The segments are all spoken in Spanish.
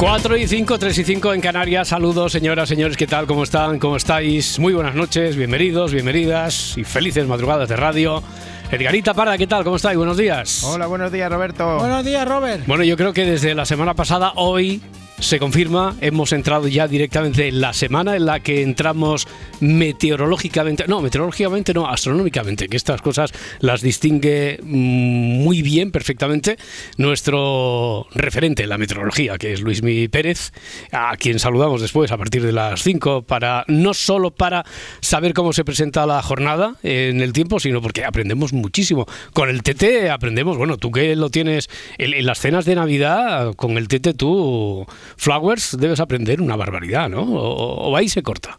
Cuatro y 5, 3 y 5 en Canarias. Saludos, señoras, señores, ¿qué tal? ¿Cómo están? ¿Cómo estáis? Muy buenas noches, bienvenidos, bienvenidas y felices madrugadas de radio. Edgarita Parda, ¿qué tal? ¿Cómo estáis? Buenos días. Hola, buenos días, Roberto. Buenos días, Robert. Bueno, yo creo que desde la semana pasada, hoy se confirma, hemos entrado ya directamente en la semana en la que entramos meteorológicamente, no, meteorológicamente no, astronómicamente, que estas cosas las distingue mm, muy bien, perfectamente, nuestro referente en la meteorología, que es Luismi Pérez, a quien saludamos después a partir de las 5, para, no solo para saber cómo se presenta la jornada en el tiempo, sino porque aprendemos muchísimo. Con el TT aprendemos, bueno, tú que lo tienes en, en las cenas de Navidad, con el TT tú Flowers debes aprender una barbaridad, ¿no? O, o ahí se corta.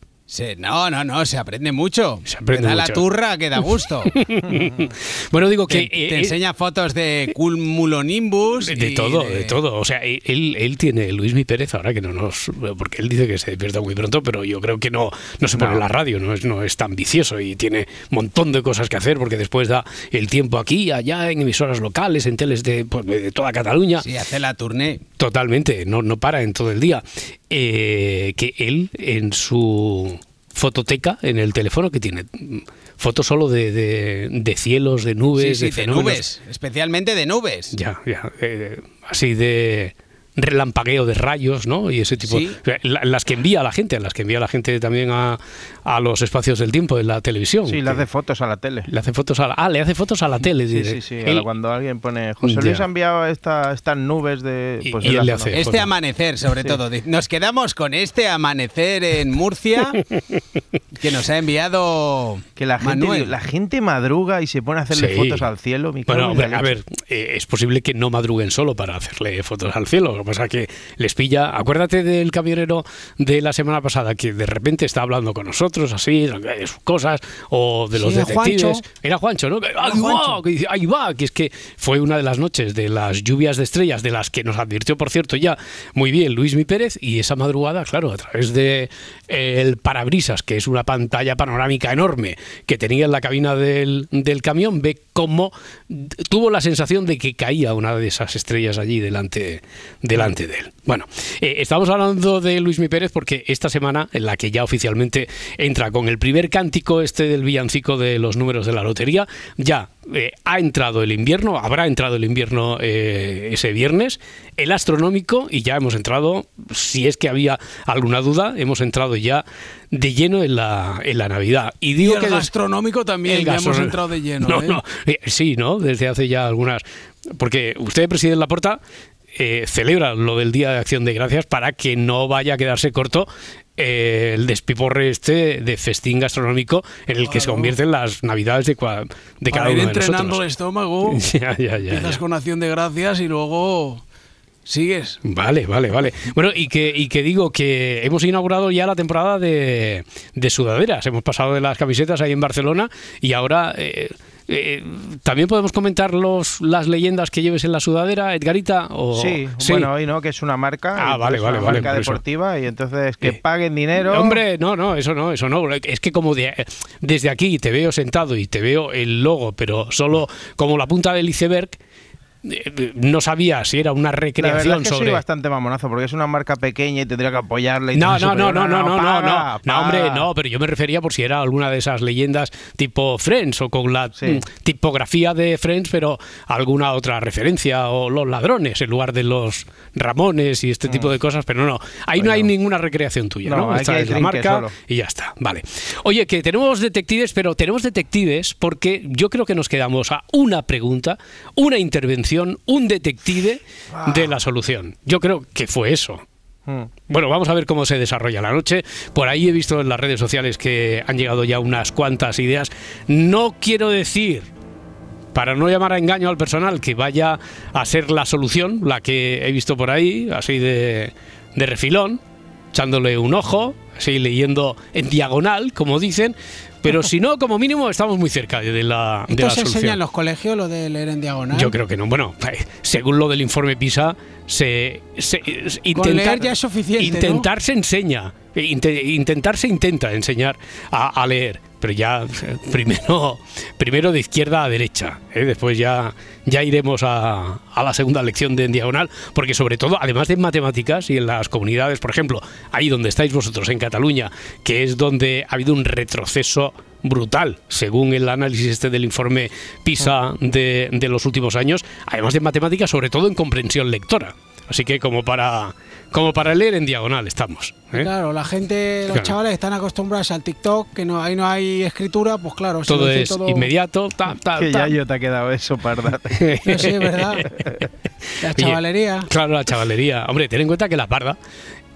No, no, no, se aprende mucho. Se aprende da la mucho. turra que da gusto. bueno, digo que... te, eh, te eh, enseña fotos de cumulonimbus. de, de todo, de... todo. O sea, él, él tiene Luis Mi Pérez ahora que no nos. Porque él dice que se despierta muy pronto, pero yo creo que no, no se pone No. en la radio, no es, no es tan vicioso y tiene un montón de cosas que hacer porque después da el tiempo aquí, allá, en emisoras locales, en teles de, pues, de toda Cataluña. Sí, hace la tournée. Totalmente, no, no para en todo el día. Eh, que él en su fototeca, en el teléfono, que tiene mm, fotos solo de, de- de cielos, de nubes, Sí, sí, de nubes. Especialmente de nubes. Ya, ya. eh, así de relampagueo de rayos, ¿no? Y ese tipo. Sí. las que envía la gente, las que envía la gente también a, a los espacios del tiempo en la televisión. Sí, que le hace fotos a la tele. le hace fotos a la, ah, le hace fotos a la tele. Sí, diré. sí, sí. Cuando alguien pone José Luis Ya. ha enviado esta, estas nubes de. Y- Pues y él le hace-. Este amanecer, sobre todo. Nos quedamos con este amanecer en Murcia que nos ha enviado Que la gente, Manuel. la gente madruga y se pone a hacerle Sí. fotos al cielo. mi Bueno, a ver, eh, es posible que no madruguen solo para hacerle fotos al cielo. Que pasa que les pilla. Acuérdate del camionero de la semana pasada que de repente está hablando con nosotros, así, de sus cosas, o de los Sí, detectives. Juancho. Era Juancho, ¿no? ¡Ahí va! Que ahí va! Que es que fue una de las noches de las lluvias de estrellas, de las que nos advirtió, por cierto, ya muy bien Luis Mi Pérez, y esa madrugada, claro, a través de eh, el parabrisas, que es una pantalla panorámica enorme que tenía en la cabina del, del camión, ve cómo tuvo la sensación de que caía una de esas estrellas allí delante, delante de él. Bueno, eh, estamos hablando de Luis Mi Pérez porque esta semana, en la que ya oficialmente entra con el primer cántico este del villancico de los números de la lotería, ya eh, ha entrado el invierno, habrá entrado el invierno eh, ese viernes, el astronómico, y ya hemos entrado, si es que había alguna duda, hemos entrado ya de lleno en la, en la Navidad. Y Y digo el que gastronómico también, el ya hemos entrado de lleno. No, ¿eh? no, sí, ¿no? Desde hace ya algunas. Porque usted, presidente Laporta, eh, celebra lo del Día de Acción de Gracias para que no vaya a quedarse corto eh, el despiporre este de festín gastronómico en el que se convierten las navidades de, cua- de cada Para ir uno de entrenando el estómago. Ya, ya, ya, Empiezas con acción de gracias y luego sigues. Vale, vale, vale. Bueno, y que, y que digo que hemos inaugurado ya la temporada de, de sudaderas. Hemos pasado de las camisetas ahí en Barcelona y ahora eh, eh, también podemos comentar los, las leyendas que lleves en la sudadera, Edgarita. O, Sí, bueno, hoy no, que es una marca. Ah, vale, vale, una vale, marca por eso. deportiva y entonces que Eh, paguen dinero. Hombre, no, no, eso no, eso no. Es que como de- desde aquí te veo sentado y te veo el logo, pero solo como la punta del iceberg, no sabía si era una la recreación es que sobre... soy bastante mamonazo porque es una marca pequeña y tendría que apoyarla. Y No, no, no, pero no, no, no, no, paga, no, no, hombre, no, pero yo me refería por si era alguna de esas leyendas tipo Friends o con la Sí. mm, tipografía de Friends, pero alguna otra referencia o los ladrones en lugar de los Ramones y este tipo de cosas, pero no, ahí no hay ninguna recreación tuya, ¿no? Esta es la marca solo. y ya está, vale. Oye, que tenemos detectives, pero tenemos detectives porque yo creo que nos quedamos a una pregunta, una intervención, un detective de la solución. Yo creo que fue eso. Mm. Bueno, vamos a ver cómo se desarrolla la noche. Por ahí he visto en las redes sociales que han llegado ya unas cuantas ideas. No quiero decir, para no llamar a engaño al personal, que vaya a ser la solución, la que he visto por ahí, así de, de refilón, echándole un ojo, así leyendo en diagonal, como dicen. Pero si no, como mínimo, estamos muy cerca de la, de ¿Esto la se enseña solución. en los colegios, lo de leer en diagonal? Yo creo que no. Bueno, eh, según lo del informe PISA, se, se- Con leer ya es suficiente, ¿no? Intentar se enseña. eh, inte- intentar se intenta enseñar a, a leer. Pero ya primero, primero de izquierda a derecha. eh, Después ya, ya iremos a, a la segunda lección de en diagonal. Porque sobre todo, además de en matemáticas y en las comunidades, por ejemplo, ahí donde estáis vosotros, en Cataluña, que es donde ha habido un retroceso brutal, según el análisis este del informe PISA de, de los últimos años, además de matemáticas, sobre todo en comprensión lectora. Así que como para, como para leer en diagonal estamos. ¿eh? Claro, la gente, los Claro. chavales están acostumbrados al TikTok, que no, ahí no hay escritura, pues claro. Todo es todo- inmediato. ta, ta, Que ta. ya yo te ha quedado eso, parda. No, sí, es verdad. La Oye, chavalería. Claro, la chavalería. Hombre, ten en cuenta que la parda,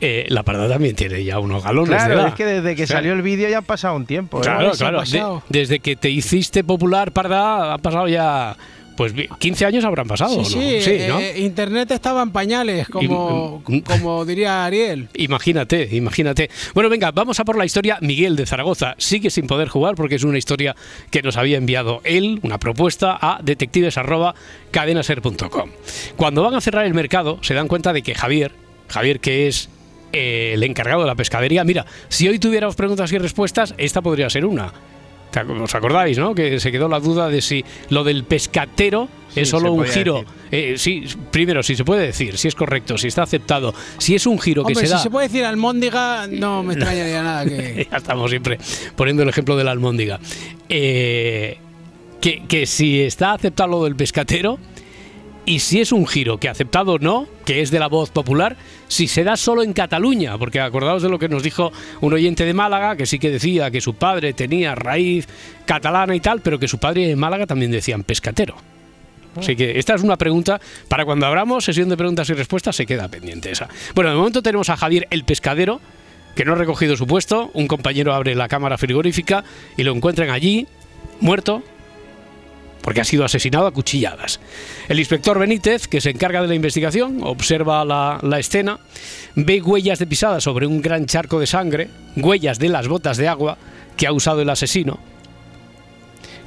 eh, la parda también tiene ya unos galones de Claro, edad. es que desde que O sea, salió el vídeo ya ha pasado un tiempo. ¿eh? Claro, claro. De- desde que te hiciste popular, parda, ha pasado ya. Pues vi- 15 años habrán pasado, Sí, ¿no? sí, ¿no? eh, Internet estaba en pañales, como, Y- como diría Ariel. Imagínate, imagínate. Bueno, venga, vamos a por la historia. Miguel de Zaragoza sigue sin poder jugar porque es una historia que nos había enviado él, una propuesta a detectives@cadenaser.com. Cuando van a cerrar el mercado, se dan cuenta de que Javier, Javier que es eh, el encargado de la pescadería, mira, si hoy tuviéramos preguntas y respuestas, esta podría ser una. ¿Te ac- ¿Os acordáis, no? Que se quedó la duda de si lo del pescatero Sí, es solo un giro. Eh, sí, primero, si se puede decir, si es correcto, si está aceptado, si es un giro que se da. si se puede decir almóndiga, no me extrañaría nada que... ya estamos siempre poniendo el ejemplo de la almóndiga. Eh, que, que si está aceptado lo del pescatero y si es un giro que aceptado o no, que es de la voz popular, si se da solo en Cataluña, porque acordaos de lo que nos dijo un oyente de Málaga, que sí que decía que su padre tenía raíz catalana y tal, pero que su padre en Málaga también decían pescatero. Así que esta es una pregunta para cuando abramos sesión de preguntas y respuestas se queda pendiente esa. Bueno, de momento tenemos a Javier el pescadero que no ha recogido su puesto. Un compañero abre la cámara frigorífica y lo encuentran allí muerto porque ha sido asesinado a cuchilladas. El inspector Benítez, que se encarga de la investigación, observa la, la escena, ve huellas de pisada sobre un gran charco de sangre, huellas de las botas de agua que ha usado el asesino,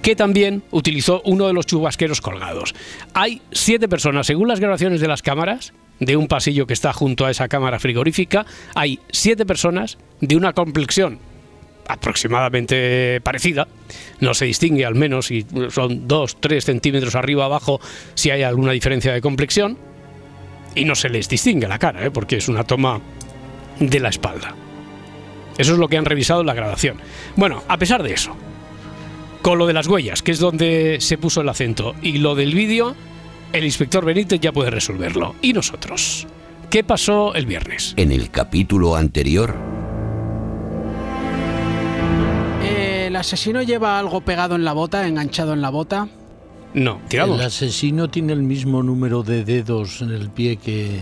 que también utilizó uno de los chubasqueros colgados. Hay siete personas, según las grabaciones de las cámaras, de un pasillo que está junto a esa cámara frigorífica, hay siete personas de una complexión aproximadamente parecida, no se distingue al menos si son dos, tres centímetros arriba abajo si hay alguna diferencia de complexión, y no se les distingue la cara, ¿eh? porque es una toma de la espalda. Eso es lo que han revisado en la grabación. Bueno, a pesar de eso, con lo de las huellas, que es donde se puso el acento, y lo del vídeo, el inspector Benítez ya puede resolverlo. ¿Y nosotros? ¿Qué pasó el viernes? En el capítulo anterior, asesino lleva algo pegado en la bota, enganchado en la bota. No, tiramos. El asesino tiene el mismo número de dedos en el pie que...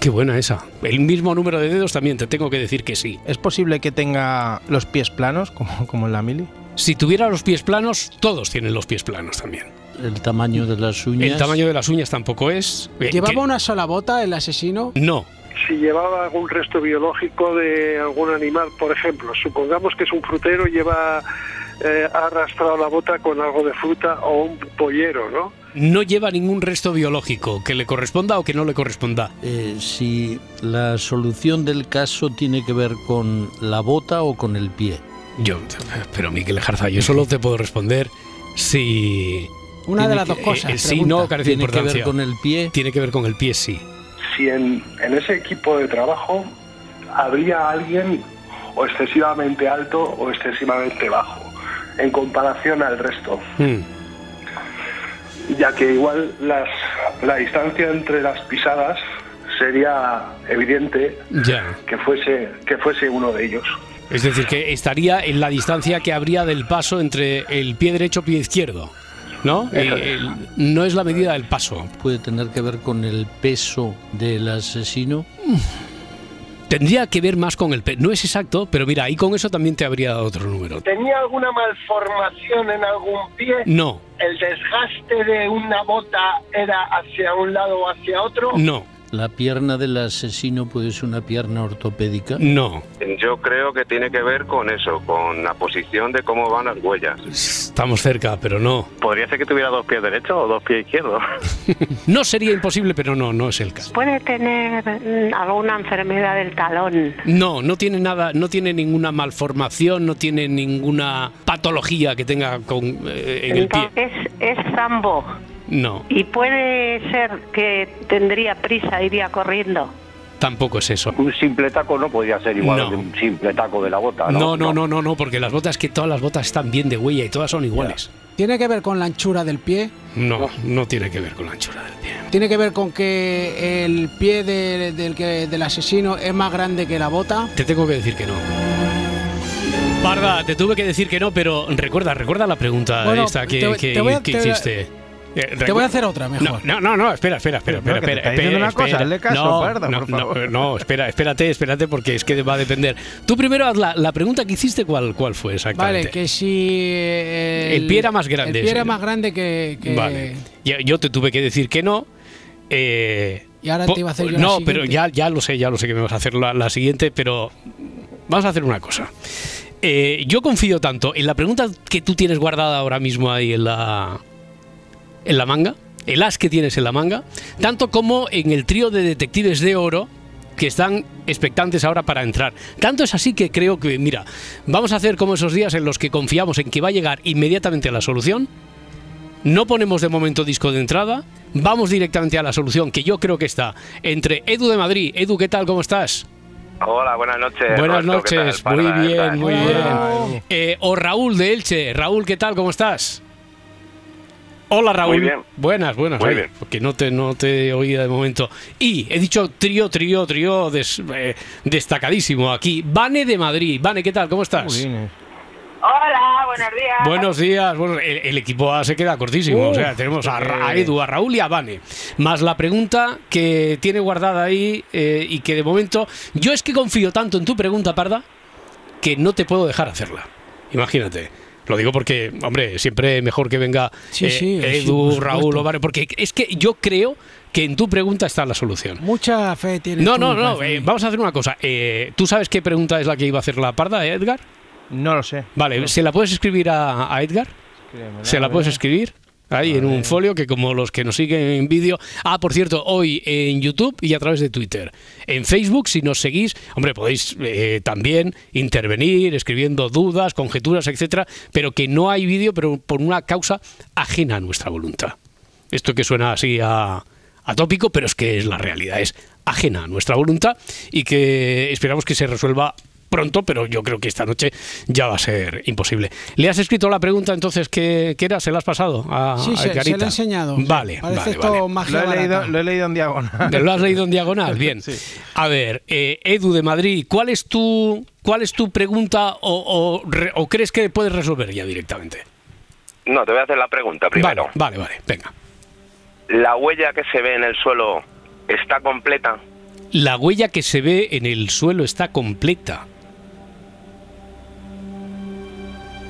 Qué buena esa. El mismo número de dedos también te tengo que decir que sí. ¿Es posible que tenga los pies planos, como, como en la mili? Si tuviera los pies planos, todos tienen los pies planos también. El tamaño de las uñas... El tamaño de las uñas tampoco es. eh, ¿Llevaba una sola bota el asesino? No, si llevaba algún resto biológico de algún animal, por ejemplo, supongamos que es un frutero, lleva eh, ha arrastrado la bota con algo de fruta o un pollero, ¿no? no lleva ningún resto biológico que le corresponda o que no le corresponda. Eh, si la solución del caso tiene que ver con la bota o con el pie. Yo, pero Miguel Jarza, yo solo te puedo responder si. Una de las que- dos cosas. eh, sí, no, carece de ¿Tiene que ver importancia. con el pie? Tiene que ver con el pie, sí. Si en, en ese equipo de trabajo habría alguien o excesivamente alto o excesivamente bajo en comparación al resto, Mm, ya que igual las, la distancia entre las pisadas sería evidente que fuese, que fuese uno de ellos. Es decir, que estaría en la distancia que habría del paso entre el pie derecho y pie izquierdo. ¿No? Eh, no es la medida del paso. ¿Puede tener que ver con el peso del asesino? Tendría que ver más con el pez. No es exacto, pero mira, ahí con eso también te habría dado otro número. ¿Tenía alguna malformación en algún pie? No, ¿El desgaste de una bota era hacia un lado o hacia otro? no, ¿La pierna del asesino puede ser una pierna ortopédica? no. Yo creo que tiene que ver con eso, con la posición de cómo van las huellas. Estamos cerca, pero no. Podría ser que tuviera dos pies derechos o dos pies izquierdos. No sería imposible, pero no, no es el caso. Puede tener mm, alguna enfermedad del talón. No, no tiene nada, no tiene ninguna malformación, no tiene ninguna patología que tenga con, eh, en el pie. Entonces es zambo. No, Y puede ser que tendría prisa, iría corriendo. tampoco es eso. Un simple taco no podría ser igual No. que un simple taco de la bota, ¿no? No, no, no, no, no, porque las botas, que todas las botas están bien de huella y todas son iguales. ¿Tiene que ver con la anchura del pie? No, no tiene que ver con la anchura del pie. ¿Tiene que ver con que el pie de- del, que, del asesino es más grande que la bota? Te tengo que decir que no. Parda, te tuve que decir que no, pero recuerda, recuerda la pregunta Bueno, esta que, te- que- te a- que hiciste. Eh, Te voy a hacer otra mejor. No, no, no, no, espera, espera, espera, espera, espera, una espera, cosa, hazle caso, no, Parda, no, por no, favor. no, espera, espérate, espérate, porque es que va a depender. Tú primero haz la, la pregunta que hiciste, ¿cuál, cuál fue exactamente? Vale, que si eh, El pie era más grande, El pie era más grande que... que- Vale. Yo, yo te tuve que decir que no. eh, Y ahora te iba a hacer yo No, pero ya, ya lo sé, ya lo sé que me vas a hacer la, la siguiente, pero vamos a hacer una cosa. Eh, yo confío tanto en la pregunta que tú tienes guardada ahora mismo ahí en la, en la manga, el as que tienes en la manga, tanto como en el trío de detectives de oro que están expectantes ahora para entrar. Tanto es así que creo que, mira, vamos a hacer como esos días en los que confiamos en que va a llegar inmediatamente la solución. No ponemos de momento disco de entrada, vamos directamente a la solución que yo creo que está entre Edu de Madrid. Edu, ¿qué tal? ¿Cómo estás? Hola, buenas noches. Buenas noches, muy ¿qué bien, muy bien. Eh, o Raúl de Elche. Raúl, ¿qué tal? ¿Cómo estás? Hola Raúl. Muy bien. Buenas, buenas. Muy Ay, bien. Porque no te, no te oía de momento. Y he dicho trío, trío, trío des- eh, destacadísimo aquí. Vane de Madrid. Vane, ¿qué tal? ¿Cómo estás? Jolines. Hola, buenos días. Buenos días. Bueno, el, el equipo A se queda cortísimo. o sea, tenemos a, Ra- a Edu, a Raúl y a Vane. Más la pregunta que tiene guardada ahí eh, y que de momento. Yo es que confío tanto en tu pregunta, Parda, que no te puedo dejar hacerla. Imagínate. Lo digo porque, hombre, siempre mejor que venga Sí, eh, sí, Edu. Raúl o Vane, porque es que yo creo que en tu pregunta está la solución. Mucha fe tiene. No, tú, no, no. eh, vamos a hacer una cosa. Eh, ¿Tú sabes qué pregunta es la que iba a hacer la Parda, Edgar? No lo sé. Vale, ¿se la puedes escribir a, a Edgar? Escríbemela, ¿Se la puedes escribir? Ahí en un folio que como los que nos siguen en vídeo. Ah, por cierto, hoy en YouTube y a través de Twitter. En Facebook, si nos seguís, hombre, podéis eh, también intervenir escribiendo dudas, conjeturas, etcétera, pero que no hay vídeo, pero por una causa ajena a nuestra voluntad. Esto que suena así a, a tópico, pero es que es la realidad, es ajena a nuestra voluntad y que esperamos que se resuelva pronto, pero yo creo que esta noche ya va a ser imposible. ¿Le has escrito la pregunta entonces que, que era? ¿Se la has pasado a, Sí, a se, lo he enseñado. Vale, Parece vale, esto vale. magia Lo he, leído, barata. lo he leído en diagonal. ¿Lo has leído en diagonal? Bien. Sí. A ver, eh, Edu de Madrid, ¿cuál es tu, cuál es tu pregunta o, o re- o crees que puedes resolver ya directamente? No, te voy a hacer la pregunta primero. Vale, vale, vale, venga. ¿La huella que se ve en el suelo está completa? La huella que se ve en el suelo está completa.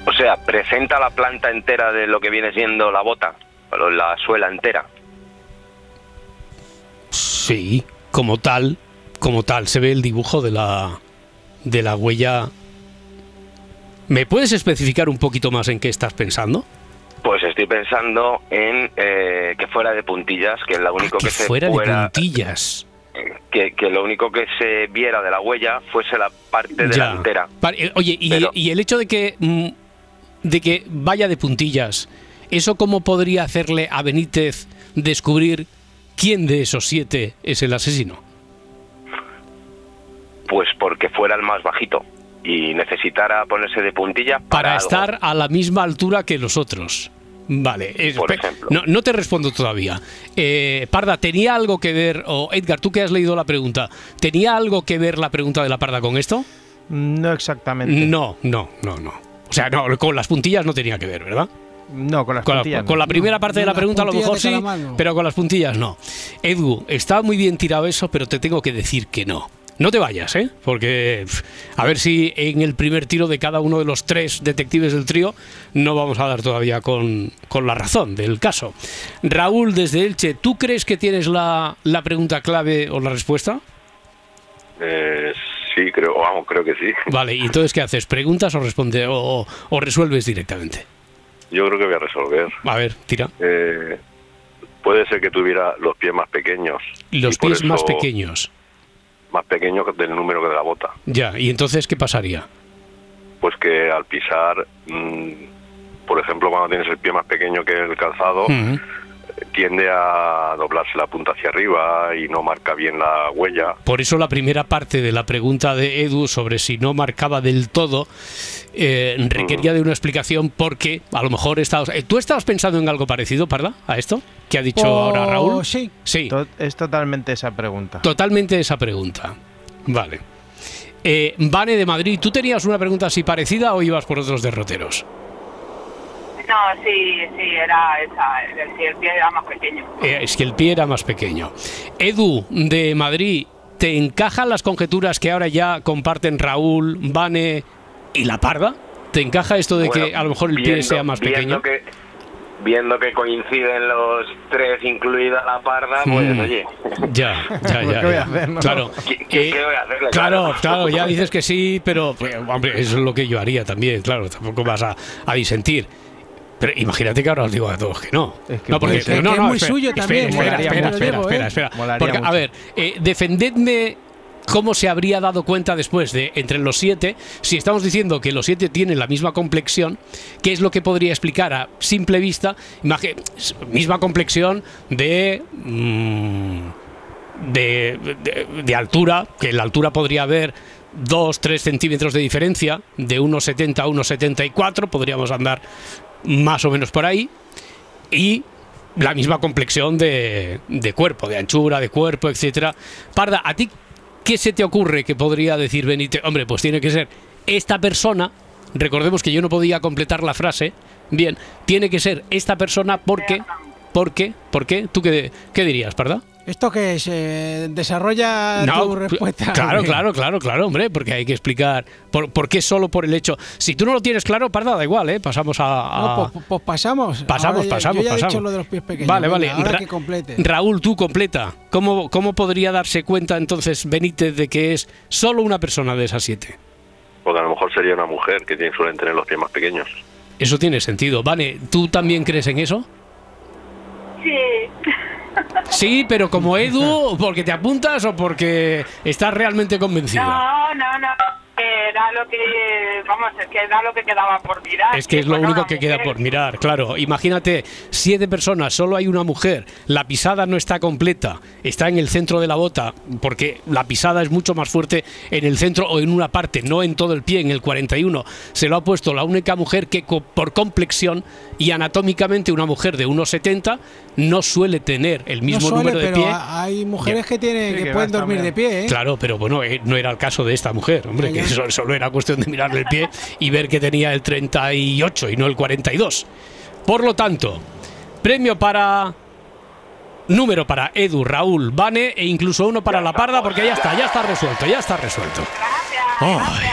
O sea, presenta la planta entera de lo que viene siendo la bota, la suela entera. Sí, como tal, como tal, se ve el dibujo de la de la huella. ¿Me puedes especificar un poquito más en qué estás pensando? Pues estoy pensando en eh, que fuera de puntillas, que lo único Ah, que que, se fuera de fuera- puntillas. que, que lo único que se viera de la huella fuese la parte Ya. delantera. Eh, Oye, y, Pero- y el hecho de que mm, de que vaya de puntillas, ¿eso cómo podría hacerle a Benítez descubrir quién de esos siete es el asesino? Pues porque fuera el más bajito y necesitara ponerse de puntillas para, Para algo. estar a la misma altura que los otros. Vale, eh, Por espe- ejemplo. no, no te respondo todavía. Eh, Parda, ¿tenía algo que ver, o Edgar, tú que has leído la pregunta, ¿tenía algo que ver la pregunta de la Parda con esto? No exactamente. No, no, no, no. O sea, no, con las puntillas no tenía que ver, ¿verdad? No, con las Con la, puntillas no. con la primera parte de la pregunta a lo mejor sí, pero con las puntillas no. Edu, está muy bien tirado eso, pero te tengo que decir que no. No te vayas, ¿eh? Porque a ver si en el primer tiro de cada uno de los tres detectives del trío no vamos a dar todavía con, con la razón del caso. Raúl, desde Elche, ¿tú crees que tienes la, la pregunta clave o la respuesta? Eh, sí, creo, vamos, creo que sí. Vale, ¿y entonces qué haces? ¿Preguntas o, responde, o, o resuelves directamente? Yo creo que voy a resolver. A ver, tira. Eh, puede ser que tuviera los pies más pequeños. Los pies más pequeños. Más pequeños del número que de la bota. Ya, ¿y entonces qué pasaría? Pues que al pisar, mm, por ejemplo, cuando tienes el pie más pequeño que el calzado. Tiende a doblarse la punta hacia arriba y no marca bien la huella. Por eso la primera parte de la pregunta de Edu sobre si no marcaba del todo eh, requería de una explicación porque a lo mejor estabas... eh, ¿Tú estabas pensando en algo parecido, Parda, a esto que ha dicho Pues ahora Raúl? Sí. Sí, To- Es totalmente esa pregunta. totalmente esa pregunta. Vale. Eh, Vane de Madrid, ¿tú tenías una pregunta así parecida o ibas por otros derroteros? No, sí, sí, era esa. El, el pie era más pequeño. Eh, es que el pie era más pequeño. Edu, de Madrid, ¿te encajan las conjeturas que ahora ya comparten Raúl, Vane y la Parda? ¿Te encaja esto de que a lo mejor el pie sea más viendo pequeño? Que, viendo que coinciden los tres, incluida la parda, pues Mm. oye. Ya, ya, ya. ¿qué voy a hacer, no? Claro. ¿Qué, qué- Eh, qué voy a hacerle? Claro, claro, ya dices que sí, pero pues, hombre, eso es lo que yo haría también, claro, tampoco vas a, a disentir. Pero imagínate que ahora os digo a todos que no. Es que no, porque no, es muy espera, suyo también, Espera, espera, espera, espera, espera. A ver, eh, defendedme cómo se habría dado cuenta después de entre los siete, si estamos diciendo que los siete tienen la misma complexión, ¿qué es lo que podría explicar a simple vista? Misma complexión de... mm, de, de- de altura, que en la altura podría haber 2, 3 centímetros de diferencia, de 1,70 a 1,74, podríamos andar más o menos por ahí, y la misma complexión de, de cuerpo, de anchura, de cuerpo, etcétera. Parda, ¿a ti qué se te ocurre que podría decir Benítez? Hombre, pues tiene que ser esta persona, recordemos que yo no podía completar la frase, bien, tiene que ser esta persona porque, porque, ¿por qué? ¿Tú qué, qué dirías, Parda? ¿Esto que se desarrolla tu respuesta? Claro, claro, claro, claro, hombre, porque hay que explicar por, por qué solo por el hecho. Si tú no lo tienes claro, parda, da igual, ¿eh? Pasamos a. a- No, pues, pues pasamos. pasamos, ya- pasamos, yo ya he pasamos. dicho lo de los pies pequeños. Vale, venga, vale. Ahora Ra- que complete. Raúl, tú completa. ¿Cómo, ¿Cómo podría darse cuenta entonces Benítez de que es solo una persona de esas siete? Porque a lo mejor sería una mujer que tiene, suelen tener los pies más pequeños. Eso tiene sentido. Vale, ¿tú también crees en eso? Sí. Sí, pero como Edu, porque te apuntas o porque estás realmente convencido. No, no, no. que Era lo que, vamos, es que era lo que quedaba por mirar. Es que es lo único que queda por mirar, claro. Imagínate, siete personas, solo hay una mujer, la pisada no está completa, está en el centro de la bota, porque la pisada es mucho más fuerte en el centro o en una parte, no en todo el pie, en el 41. Se lo ha puesto la única mujer que por complexión y anatómicamente una mujer de 1,70 no suele tener el No mismo suele, número de pero pie. ha- hay mujeres que tienen Sí, que, que pueden dormir de pie, ¿eh? Claro, pero bueno, eh, no era el caso de esta mujer, hombre, Ya, que solo era cuestión de mirarle el pie y ver que tenía el 38 y no el 42. Por lo tanto, premio para número para Edu, Raúl, Vane e incluso uno para la Parda porque ya está, ya está resuelto, ya está resuelto. Ay,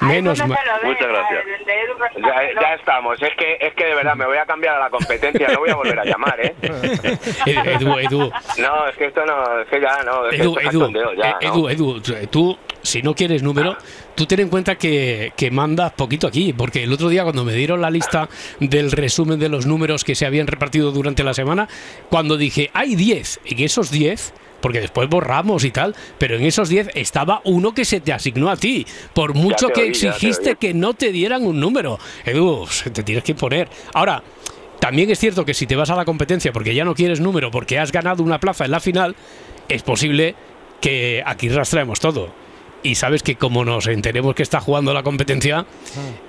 menos no mal. Muchas gracias. Edu Ya, ya estamos. Es que, es que de verdad me voy a cambiar a la competencia. No voy a volver a llamar, ¿eh? Edu, Edu, No, es que esto no. Es que ya no. Es que Edu, Edu, ya, eh, ¿no? Edu, Edu, tú, si no quieres número, tú ten en cuenta que, que mandas poquito aquí, porque el otro día cuando me dieron la lista del resumen de los números que se habían repartido durante la semana, cuando dije, hay 10, en esos 10... Porque después borramos y tal, pero en esos 10 estaba uno que se te asignó a ti. Por mucho que oí, exigiste que no te dieran un número. Edu, te tienes que poner. Ahora, también es cierto que si te vas a la competencia porque ya no quieres número, porque has ganado una plaza en la final, es posible que aquí rastreemos todo. Y sabes que como nos enteremos que está jugando la competencia,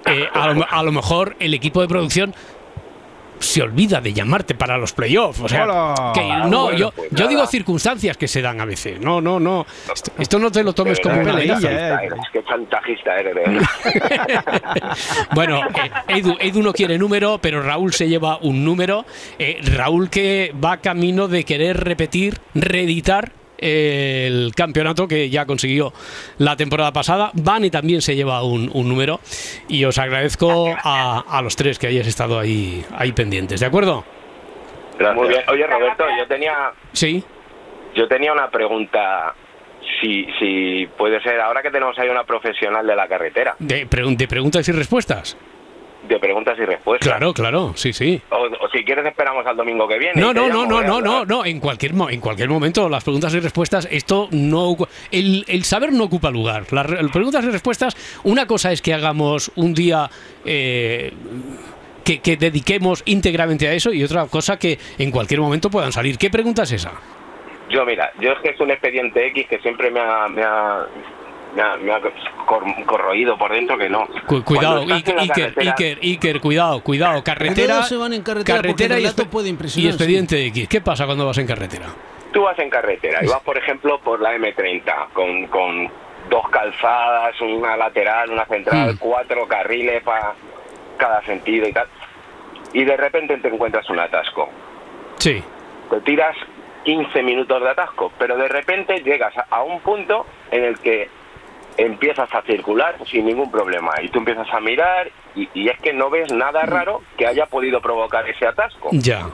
eh, a, lo, a lo mejor el equipo de producción se olvida de llamarte para los playoffs. O sea, Hola. que no, Bueno, yo, pues yo digo circunstancias que se dan a veces. No, no, no. Esto, esto no te lo tomes De como una amenaza. chantajista eres, Qué chantajista eres. Bueno, eh, Edu, Edu no quiere número, pero Raúl se lleva un número. Eh, Raúl que va camino de querer repetir, reeditar el campeonato que ya consiguió la temporada pasada. Vane también se lleva un, un número y os agradezco a, a los tres que hayáis estado ahí, ahí pendientes, ¿de acuerdo? Muy bien. Oye, Roberto, yo tenía, Sí. yo tenía una pregunta. Si, si puede ser, ahora que tenemos ahí una profesional de la carretera, De, de preguntas y respuestas. De preguntas y respuestas. Claro, claro, sí, sí. O, o si quieres esperamos al domingo que viene. No, no, no, no, no, no, no, en cualquier, en cualquier momento las preguntas y respuestas, esto no, el, el saber no ocupa lugar. Las re- preguntas y respuestas, una cosa es que hagamos un día eh, que, que dediquemos íntegramente a eso y otra cosa que en cualquier momento puedan salir. ¿Qué pregunta es esa? Yo, mira, yo es que es un expediente X que siempre me ha, me ha, me ha, me ha cor- corroído por dentro que no. Cu- cuidado, Iker, Iker, carretera- Iker, Iker, cuidado, cuidado, carretera, se van en carretera el y, puede y impresionar, expediente X. ¿Qué pasa cuando vas en carretera? Tú vas en carretera y vas, por ejemplo, por la M30 con, con dos calzadas, una lateral, una central, Mm. cuatro carriles para cada sentido y tal. Y de repente te encuentras un atasco. Sí. Te tiras 15 minutos de atasco, pero de repente llegas a, a un punto en el que empiezas a circular sin ningún problema y tú empiezas a mirar y, y es que no ves nada raro que haya podido provocar ese atasco. Ya.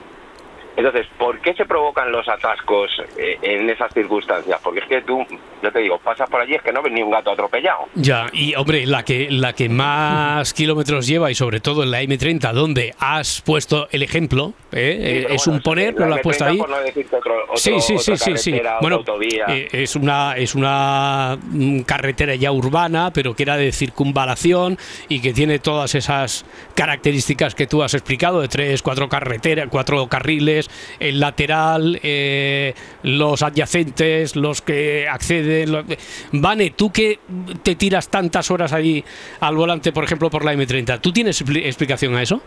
Entonces, ¿por qué se provocan los atascos eh, en esas circunstancias? Porque es que tú, yo te digo, pasas por allí es que no ves ni un gato atropellado. Ya, y hombre, la que, la que más kilómetros lleva y sobre todo en la M30, donde has puesto el ejemplo, ¿eh? Eh, es bueno, un poner, la pero lo has puesto M30 ahí. por no decirte otro- otro- sí, sí, sí, sí, sí. Bueno, eh, es una es una mm, carretera ya urbana, pero que era de circunvalación y que tiene todas esas características que tú has explicado de tres, cuatro carreteras, cuatro carriles, el lateral, eh, los adyacentes, los que acceden. Vane, tú que te tiras tantas horas ahí al volante, por ejemplo, por la M30, ¿tú tienes expli- explicación a eso?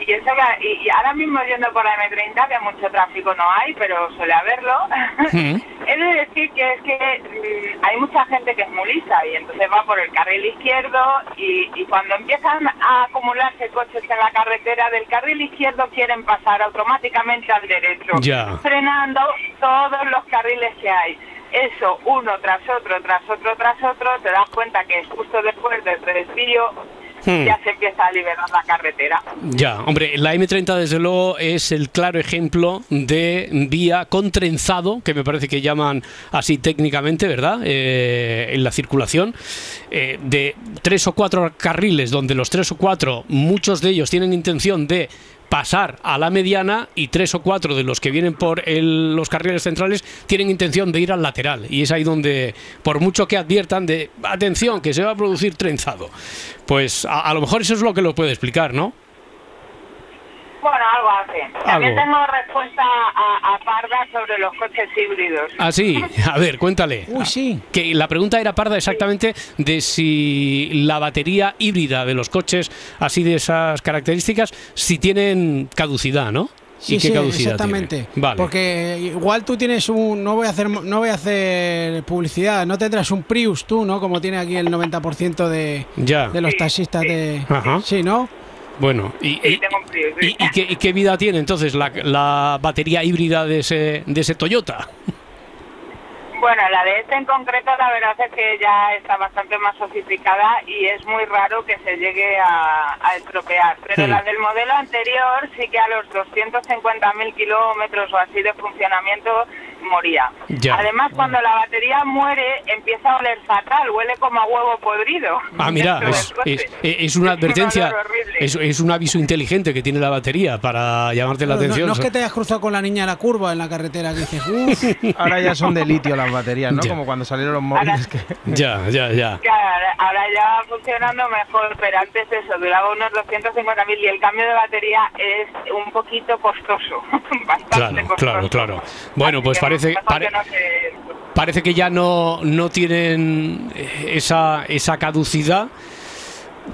Y, eso que- y, y ahora mismo yendo por la M30, que mucho tráfico no hay, pero suele haberlo, Mm. he de decir que es que mm, hay mucha gente que es muy lisa y entonces va por el carril izquierdo y, y cuando empiezan a acumularse coches en la carretera del carril izquierdo quieren pasar automáticamente al derecho, Ya. frenando todos los carriles que hay. Eso, uno tras otro, tras otro, tras otro, te das cuenta que justo después del desvío Hmm. ya se empieza a liberar la carretera. Ya, hombre, la M30 desde luego es el claro ejemplo de vía con trenzado, que me parece que llaman así técnicamente, ¿verdad? Eh, en la circulación, eh, de tres o cuatro carriles, donde los tres o cuatro, muchos de ellos tienen intención de pasar a la mediana y tres o cuatro de los que vienen por los carriles centrales tienen intención de ir al lateral y es ahí donde por mucho que adviertan de atención que se va a producir trenzado pues a, a lo mejor eso es lo que lo puede explicar ¿no? Bueno, algo hace. También Algo. tengo respuesta a, a Parda sobre los coches híbridos. Ah, sí. A ver, cuéntale. Uy, sí. Que la pregunta era parda exactamente de si la batería híbrida de los coches, así de esas características, si tienen caducidad, ¿no? Sí, ¿Y qué sí, caducidad exactamente. tiene? Vale. Porque igual tú tienes un no voy a hacer no voy a hacer publicidad, no tendrás un Prius tú, ¿no? Como tiene aquí el 90% de, Ya. de los taxistas de Ajá. Sí, ¿no? Bueno, ¿y, y, y- y qué, y qué vida tiene entonces la, la batería híbrida de ese, de ese Toyota? Bueno, la de este en concreto la verdad es que ya está bastante más sofisticada y es muy raro que se llegue a, a estropear. Pero Hmm. la del modelo anterior sí que a los 250.000 kilómetros o así de funcionamiento moría. Ya. Además, cuando la batería muere empieza a oler fatal, huele como a huevo podrido. Ah, mira, es, es- es una Es un advertencia, olor horrible. es, es un aviso inteligente que tiene la batería para llamarte la No, no- atención. no es que te hayas cruzado con la niña en la curva en la carretera que dices, uff, Ahora ya son de litio las baterías, ¿no? Ya. Como cuando salieron los móviles. Que... Ya, ya, ya. Claro, ahora- ahora ya va funcionando mejor, pero antes eso, duraba unos 250.000 y el cambio de batería es un poquito costoso. Bastante Claro, costoso. claro, claro. Bueno, pues parece, Mejor pare- que no se- parece que ya no, no tienen esa, esa caducidad.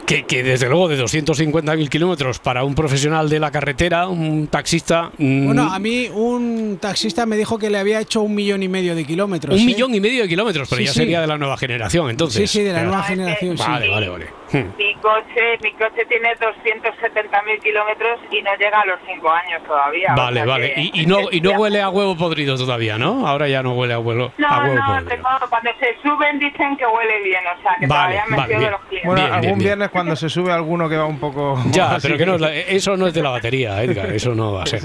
que, que desde luego de 250.000 kilómetros para un profesional de la carretera, un taxista... mm, Bueno, a mí un taxista me dijo que le había hecho un millón y medio de kilómetros. un ¿eh? millón y medio de kilómetros, pero Sí, ya sí. sería de la nueva generación, entonces. Sí, sí, de la Claro. nueva generación, sí. Vale, vale, vale. Hmm. Mi coche, mi coche tiene 270.000 kilómetros y no llega a los 5 años todavía. o Vale, sea vale. que- Y, y no, y no huele a huevo podrido todavía, ¿no? Ahora ya no huele a huevo, No, a huevo no, podrido. tengo- cuando se suben dicen que huele bien, o sea que Vale, todavía me vale, fío bien. de los clientes. Bueno, Bien, algún bien, bien. viernes cuando se sube alguno que va un poco... Ya, así pero que no, es la- eso no es de la batería, Edgar, eso no va a ser.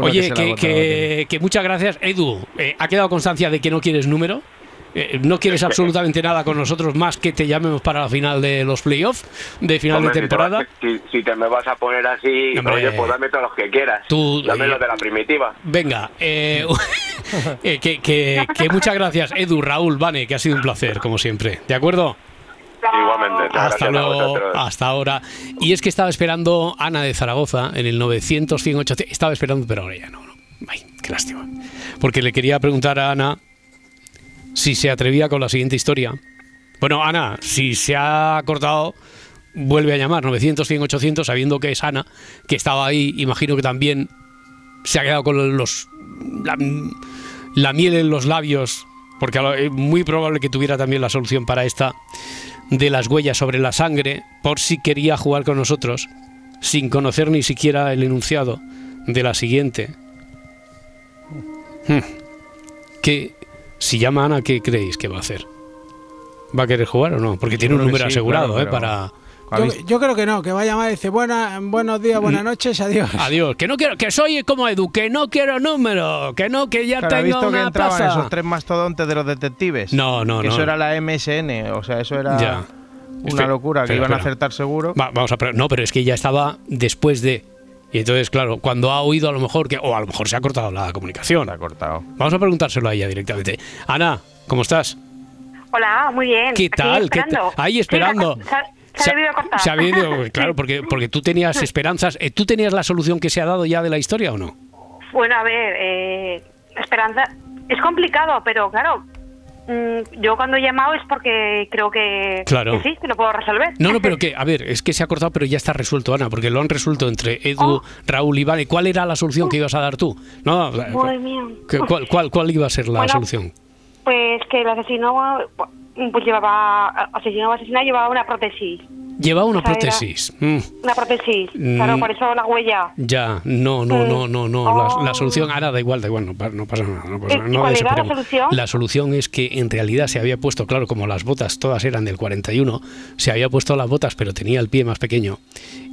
Oye, que- que muchas gracias. Edu, eh, ¿ha quedado constancia de que no quieres número? Eh, ¿No quieres absolutamente nada con nosotros más que te llamemos para la final de los playoffs, de final Hombre, de temporada? Si te, si- me vas a poner así, Hombre. oye, pues dame todos los que quieras. Tú, dame eh, los de la primitiva. Venga, eh, eh, que, que- que muchas gracias, Edu, Raúl, Vane, que ha sido un placer, como siempre. ¿De acuerdo? Igualmente. Hasta luego, hasta ahora. Y es que estaba esperando Ana de Zaragoza en el 900, 100, 800. Estaba esperando, pero ahora ya no. no. Ay, qué lástima. Porque le quería preguntar a Ana si se atrevía con la siguiente historia. Bueno, Ana, si se ha cortado, vuelve a llamar 900, 100, 800, sabiendo que es Ana, que estaba ahí. Imagino que también se ha quedado con los la, miel en los labios, porque es muy probable que tuviera también la solución para esta de las huellas sobre la sangre, por si quería jugar con nosotros, sin conocer ni siquiera el enunciado de la siguiente. Hmm. Que si llama Ana, ¿qué creéis que va a hacer? ¿Va a querer jugar o no? Porque tiene un que número sí, asegurado, claro, ¿eh? Para. Yo, yo creo que no, que va a llamar y dice buena, buenos días, Mm. buenas noches, adiós. Adiós, que no quiero, que soy como Edu, que no quiero número, que no, que ya Claro, ¿ha tengo visto que una entraban plaza. esos tres mastodontes de los detectives? No, no, Que no. Eso era la MSN, o sea, eso era Ya. una Espera, locura, que espera, iban a acertar seguro. Va- vamos a no, pero es que ya estaba después de. Y entonces, claro, cuando ha oído a lo mejor que. O a lo mejor se ha cortado la comunicación. Se ha cortado. Vamos a preguntárselo a ella directamente. Ana, ¿cómo estás? Hola, muy bien. ¿Qué Aquí tal? Ahí esperando. Sí, se ha- se ha debido cortar. Se ha debido- claro, porque, porque tú tenías esperanzas. Eh, ¿Tú tenías la solución que se ha dado ya de la historia o no? Bueno, a ver, eh, Esperanza, es complicado, pero claro, yo cuando he llamado es porque creo que, Claro. que sí, que lo puedo resolver. No, no, pero que, a ver, es que se ha cortado, pero ya está resuelto, Ana, porque lo han resuelto entre Edu, Oh. Raúl y Vane. ¿Cuál era la solución que ibas a dar tú? No, Madre mía. ¿qué- cuál, cuál, cuál iba a ser la Bueno, solución? Pues que el asesino pues llevaba, asesino o asesina llevaba una prótesis. Llevaba una prótesis. Mm. Una prótesis, Mm. claro, por eso la huella. Ya, no, no, Mm. no, no, no. La, la solución, ahora da igual, da igual, no, pa- no pasa nada. No pasa ¿Y nada, no cuál era la solución? La solución es que en realidad se había puesto, claro, como las botas todas eran del 41, se había puesto las botas, pero tenía el pie más pequeño.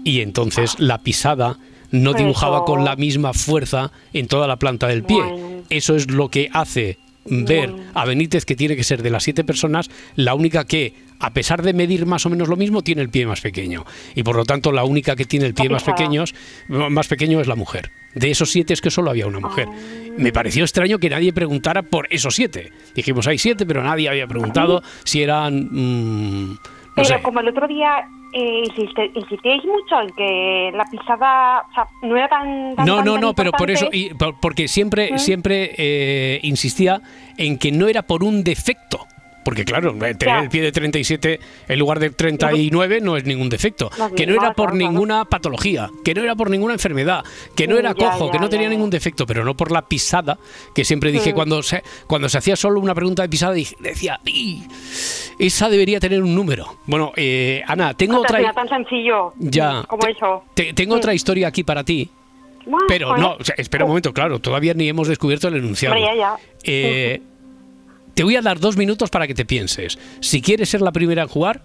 Y entonces la pisada no dibujaba con la misma fuerza en toda la planta del pie. Bueno. Eso es lo que hace ver a Benítez, que tiene que ser de las siete personas, la única que, a pesar de medir más o menos lo mismo, tiene el pie más pequeño. Y por lo tanto, la única que tiene el pie más pisada. pequeños, más pequeño es la mujer. De esos siete es que solo había una mujer. Ah. Me pareció extraño que nadie preguntara por esos siete. Dijimos, hay siete, pero nadie había preguntado si eran... mm, no Pero sé. como el otro día eh, insiste- insistíais mucho en que la pisada o sea, no era tan, tan No, tan, no, tan no, pero por eso, y por- porque siempre, ¿Mm? siempre eh, insistía en que no era por un defecto. Porque claro, eh, tener Ya. el pie de 37 en lugar de 39 no es ningún defecto. No, Que no era por ninguna patología, que no era por ninguna enfermedad, que no Mm, era cojo, ya, que no tenía ningún defecto, pero no por la pisada, que siempre dije Mm. cuando se, cuando se hacía solo una pregunta de pisada, dije- decía, "Y, esa debería tener un número. Bueno, eh, Ana, tengo otra... tan sencillo Ya. como eso. te- tengo otra historia aquí para ti. Bueno, Pero bueno. no, o sea, espera un momento, claro, todavía ni hemos descubierto el enunciado. Ya, ya. Eh, te voy a dar dos minutos para que te pienses. Si quieres ser la primera en jugar,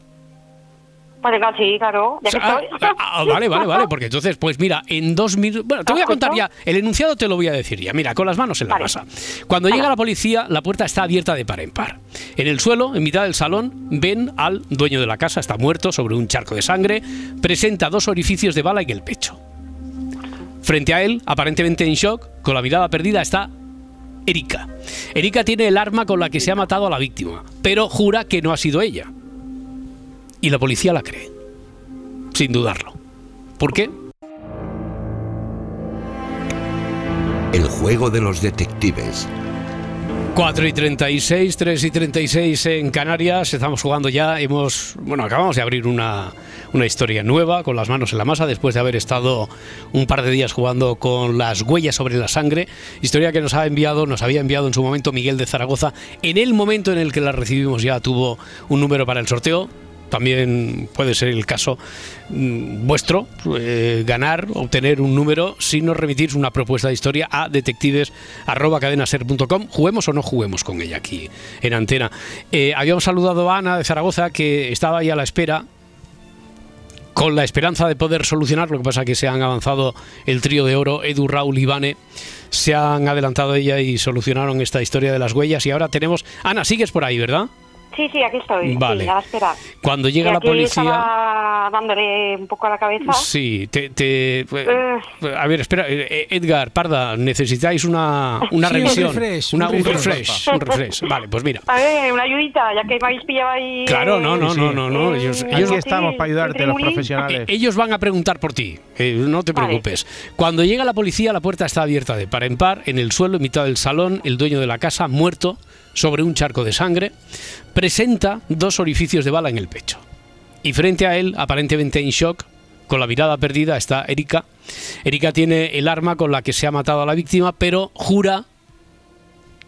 venga, sí, claro, ya que ah, estoy. ah, ah, vale, vale, vale, porque entonces, pues mira, en dos minutos. Bueno, te voy a contar ya. El enunciado te lo voy a decir ya. Mira, con las manos en la Vale. masa. Cuando llega la policía, la puerta está abierta de par en par. En el suelo, en mitad del salón, ven al dueño de la casa, está muerto sobre un charco de sangre, presenta dos orificios de bala en el pecho. Frente a él, aparentemente en shock, con la mirada perdida, está Erika. Erika tiene el arma con la que se ha matado a la víctima, pero jura que no ha sido ella. Y la policía la cree, sin dudarlo. ¿Por qué? El juego de los detectives. 4 y 36, 3 y 36 en Canarias. Estamos jugando ya. Hemos, bueno, acabamos de abrir una, una historia nueva con las manos en la masa después de haber estado un par de días jugando con las huellas sobre la sangre. Historia que nos ha enviado, nos había enviado en su momento Miguel de Zaragoza. En el momento en el que la recibimos ya tuvo un número para el sorteo también puede ser el caso mm, vuestro, eh, ganar, obtener un número si nos remitís una propuesta de historia a detectives.cadenaser.com. Juguemos o no juguemos con ella aquí en antena. Eh, habíamos saludado a Ana de Zaragoza que estaba ahí a la espera con la esperanza de poder solucionar, lo que pasa que se han avanzado el trío de oro, Edu, Raúl y Vane, se han adelantado ella y solucionaron esta historia de las huellas y ahora tenemos... Ana, sigues por ahí, ¿verdad? Sí, sí, aquí estoy. Vale. Sí, a la espera. Cuando llega Y la policía... estaba dándole un poco a la cabeza. Sí, te, te- Eh. a ver, espera, eh, Edgar, Parda, necesitáis una, una Sí, un revisión, refresh, una- un refresh. un refresh. Vale, pues mira. A ver, una ayudita, ya que me habéis pillado ahí. Claro, no, no, eh, no, no, no. Ellos, Aquí ellos- estamos para ayudarte, los profesionales. Eh, Ellos van a preguntar por ti, eh, no te Vale. preocupes. Cuando llega la policía, la puerta está abierta de par en par, en el suelo, en mitad del salón, el dueño de la casa, muerto, sobre un charco de sangre, presenta dos orificios de bala en el pecho. Y frente a él, aparentemente en shock, con la mirada perdida, está Erika. Erika tiene el arma con la que se ha matado a la víctima, pero jura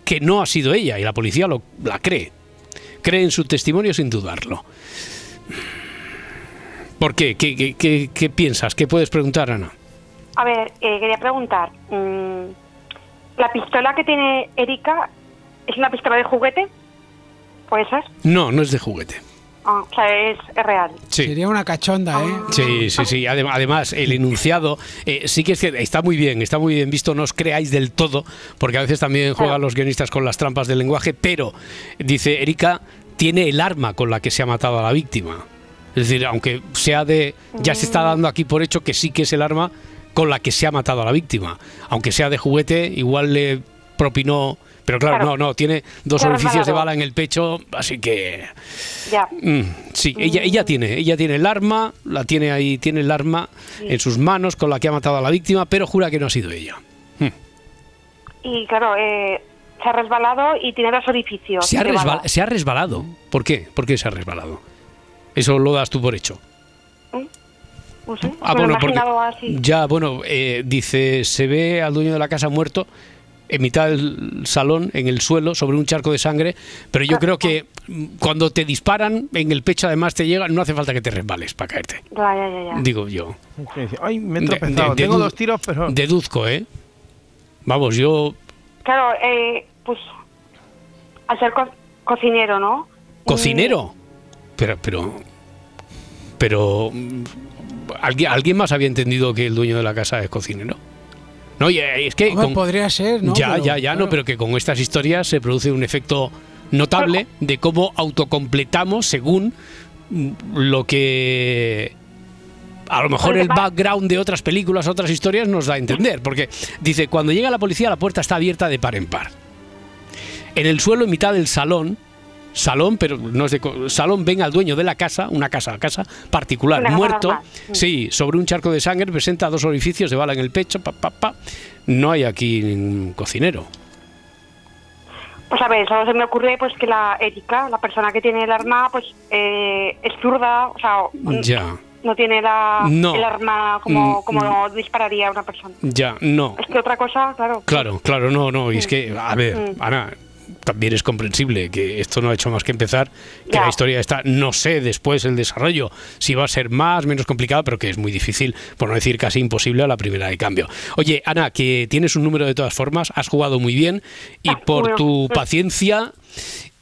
que no ha sido ella, y la policía lo, la cree. Cree en su testimonio sin dudarlo. ¿Por qué? ¿Qué, qué- qué- piensas? ¿Qué puedes preguntar, Ana? A ver, eh, quería preguntar. mm, ¿La pistola que tiene Erika es una pistola de juguete? ¿Puede ser? No, no es de juguete. Ah, o sea, es, es real. Sí. Sería una cachonda, ¿eh? Sí, sí, sí. Adem- Además, el enunciado eh, sí que es que está muy bien, está muy bien visto. No os creáis del todo, porque a veces también juegan los guionistas con las trampas del lenguaje. Pero dice Erika tiene el arma con la que se ha matado a la víctima. Es decir, aunque sea de, ya se está dando aquí por hecho que sí que es el arma con la que se ha matado a la víctima. Aunque sea de juguete, igual le propinó. Pero claro, Claro. no, no, tiene dos Claro, orificios de bala en el pecho, así que Ya. Mm, sí, ella, ella tiene, ella tiene el arma, la tiene ahí, tiene el arma en sus manos con la que ha matado a la víctima, pero jura que no ha sido ella. Y claro, eh, se ha resbalado y tiene dos orificios. Se ha, de bala. resbal- se ha resbalado. ¿Por qué? ¿Por qué se ha resbalado? Eso lo das tú por hecho. No sé, Ah, me lo he bueno, porque así. ya, bueno, eh, dice, se ve al dueño de la casa muerto en mitad del salón, en el suelo, sobre un charco de sangre, pero yo creo que mm, cuando te disparan en el pecho además te llega, no hace falta que te resbales para caerte, Ya, ya, ya, ya. digo yo. Ay, me he De- tropezado. de- Tengo dos tiros, pero... Deduzco, ¿eh? Vamos, yo Claro, eh, pues al ser co- cocinero, ¿no? ¿Cocinero? Pero, pero, pero, mm, ¿alguien, ¿alguien más había entendido que el dueño de la casa es cocinero? No, y, eh, es que... Hombre, con- podría ser, ¿no? ya, Pero, ya, ya, no, pero que con estas historias se produce un efecto notable de cómo autocompletamos según lo que a lo mejor el background de otras películas, otras historias nos da a entender, porque dice, cuando llega la policía la puerta está abierta de par en par. En el suelo, en mitad del salón, salón, pero no es de salón, ven al dueño de la casa, una casa, casa particular, Una muerto, sí, sobre un charco de sangre, presenta dos orificios de bala en el pecho, pa, pa, pa. No hay aquí cocinero. Pues a ver, solo se me ocurre pues que la Erika, la persona que tiene el arma, pues eh, es zurda, o sea, n- Ya, no tiene la, No. el arma como, Mm, como dispararía una persona. ya, no. Es que otra cosa, claro. Claro, claro, no, no. Y es que, a ver, Mm. Ana, también es comprensible que esto no ha hecho más que empezar, que la historia está, no sé después el desarrollo, si va a ser más, menos complicado, pero que es muy difícil, por no decir casi imposible a la primera de cambio. Oye, Ana, que tienes un número de todas formas, has jugado muy bien y por bueno. tu paciencia,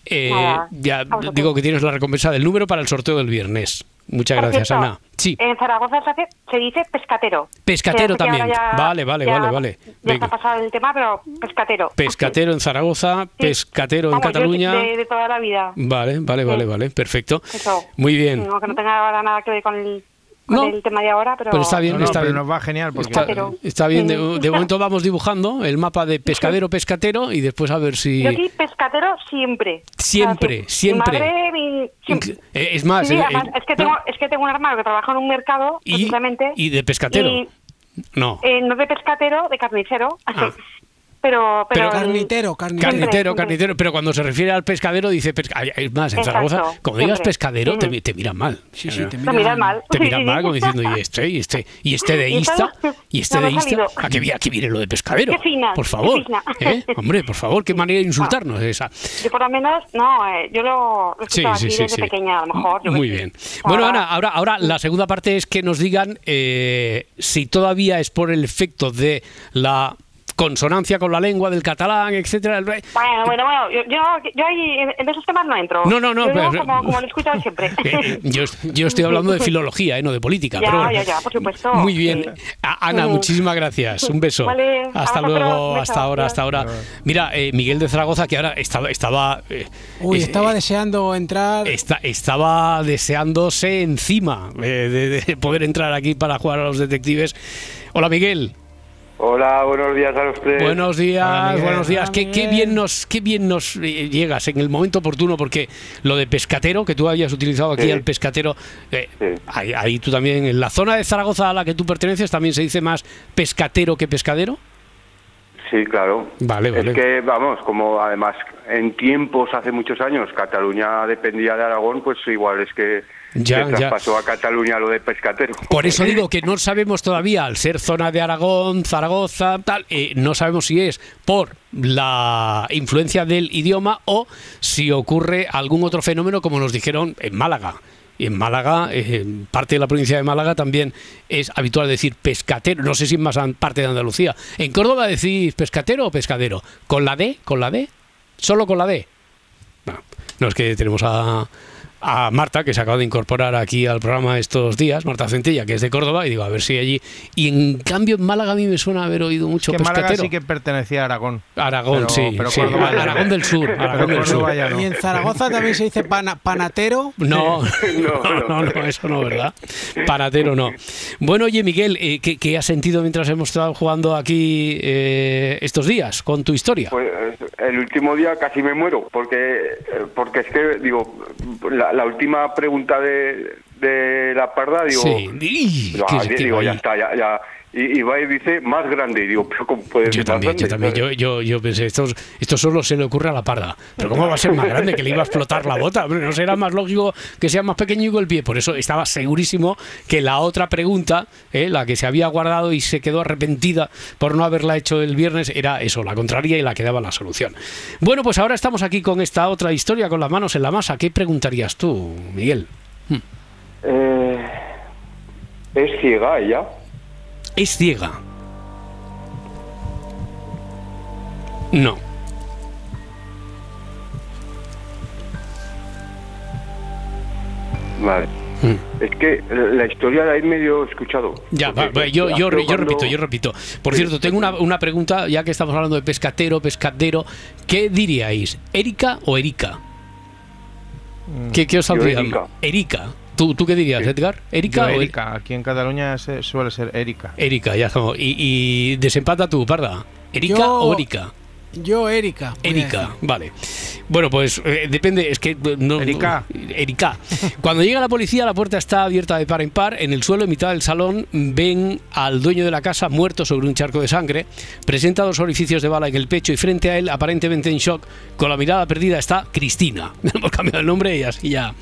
eh, ya digo que tienes la recompensa del número para el sorteo del viernes. Muchas Por gracias, cierto, Ana. Sí. En Zaragoza se, dice pescatero. Pescatero también. ya- Vale, vale, ya- vale, vale. Ya está pasado el tema, pero pescatero. Pescatero en Zaragoza, pescatero en Vamos, yo Cataluña. De, de toda la vida. Vale, vale, vale, Sí. vale, perfecto. Eso. Muy bien. No, que no tenga nada que ver con el, con No. el tema de ahora, pero... Pero está bien, No, no, está pero bien. nos va genial porque... Está, bien, de, momento vamos dibujando el mapa de pescadero, pescatero y después a ver si... Yo aquí pescatero siempre. Siempre, O sea, sí. siempre. Mi madre, mi- siempre. Eh, Es más, Sí, eh, además, eh, es, que no, tengo, es que tengo un hermano que trabaja en un mercado, y, precisamente. y de pescatero. y, No. eh, no de pescatero, de carnicero. Ah. Pero... pero, carnitero, carnitero. Carnitero, carnitero, pero cuando se refiere al pescadero dice... pesca- Es más, en Exacto, Zaragoza, como digas pescadero, te, te miran mal. Sí, sí, te Te miran mal. Te miran mal como diciendo, y este, y este, y este de todo- y este de salido. Aquí, aquí viene lo de pescadero. Qué fina, por qué favor. fina. ¿eh? Hombre, por favor, qué manera de insultarnos es esa. Yo por lo menos, no, eh, yo lo, lo Sí, sí, sí, desde sí. pequeña, a lo mejor. yo Muy bien. Bueno, Ahora- Ana, ahora, ahora la segunda parte es que nos digan eh, si todavía es por el efecto de la consonancia con la lengua del catalán, etcétera. Bueno, bueno, bueno, yo, yo, yo ahí en, esos temas no entro. No, no, no, Yo pero- como, como lo he escuchado siempre. Eh, yo, yo estoy hablando de filología, eh, no de política. Ya, pero bueno. ya, ya, por supuesto. Muy bien. Sí. Ana, muchísimas gracias. Un beso. Vale, hasta luego, hasta ahora, hasta ahora. Mira, eh, Miguel de Zaragoza, que ahora estaba, estaba, eh, Uy, eh, estaba deseando entrar. esta- estaba deseándose encima eh, de, de poder entrar aquí para jugar a los detectives. Hola, Miguel. Hola, buenos días a los tres. Buenos días, Hola, buenos días. Hola, Qué, bien nos, qué bien nos eh, llegas en el momento oportuno, porque lo de pescatero, que tú habías utilizado aquí Sí. al pescatero, eh, Sí. ahí, ahí tú también, en la zona de Zaragoza a la que tú perteneces, también se dice más pescatero que pescadero. Sí, claro. Vale, vale. Es que, vamos, como además en tiempos, hace muchos años, Cataluña dependía de Aragón, pues igual es que Ya, se ya. traspasó a Cataluña lo de pescatero. Por eso digo que no sabemos todavía, al ser zona de Aragón, Zaragoza, tal, eh, no sabemos si es por la influencia del idioma o si ocurre algún otro fenómeno, como nos dijeron en Málaga. Y en Málaga, eh, en parte de la provincia de Málaga también es habitual decir pescatero. No sé si es más parte de Andalucía. ¿En Córdoba decís pescatero o pescadero? ¿Con la D? ¿Con la D? ¿Solo con la D? No, no es que tenemos a, a Marta, que se acaba de incorporar aquí al programa estos días, Marta Centella, que es de Córdoba, y digo, a ver si allí. Y en cambio, en Málaga a mí me suena haber oído mucho que Málaga sí que pertenecía a Aragón. Aragón, Pero- sí. pero sí. Córdoba ya no. Aragón del Sur. Aragón del Sur. No. Y en Zaragoza también se dice pana- panatero. No, no, no, no, eso no, ¿verdad? Panatero no. Bueno, oye, Miguel, eh, ¿qué, qué has sentido mientras hemos estado jugando aquí eh, estos días con tu historia? Pues el último día casi me muero, porque eh, porque es que, digo, la, la última pregunta de, de la parda, digo, Sí. Ih, no, digo, ya ahí. está, ya, ya. Y, y va y dice más grande, y digo, pero ¿cómo puede Yo ser más también, yo también. Yo, yo, yo pensé, esto, esto solo se le ocurre a la parda. Pero ¿cómo va a ser más grande que le iba a explotar la bota? ¿No será más lógico que sea más pequeño el pie? Por eso estaba segurísimo que la otra pregunta, eh, la que se había guardado y se quedó arrepentida por no haberla hecho el viernes, era eso, la contraria y la que daba la solución. Bueno, pues ahora estamos aquí con esta otra historia, con las manos en la masa. ¿Qué preguntarías tú, Miguel? Eh, es ciega ella. ¿Es ciega? No. Vale. Es que la historia la he medio escuchado. Ya, va, Porque va, yo, yo, pero yo cuando- repito, yo repito. Por cierto, tengo una, una pregunta, ya que estamos hablando de pescatero, pescadero. ¿Qué diríais? ¿Erika o Erika? ¿Qué, qué os saldría? Erika. Erika. ¿Tú, ¿Tú qué dirías, Edgar? ¿Erika Yo, o Erika. Aquí en Cataluña se- suele ser Erika. Erika, ya estamos. Y, y desempata tú, Parda. ¿Erika Yo- o Erika? Yo, Erika. Erika, vale. Bueno, pues eh, depende, es que no. Erika. Erika. Cuando llega la policía, la puerta está abierta de par en par. En el suelo, en mitad del salón, ven al dueño de la casa muerto sobre un charco de sangre. Presenta dos orificios de bala en el pecho y frente a él, aparentemente en shock, con la mirada perdida, está Cristina. Hemos cambiado el nombre y así ya.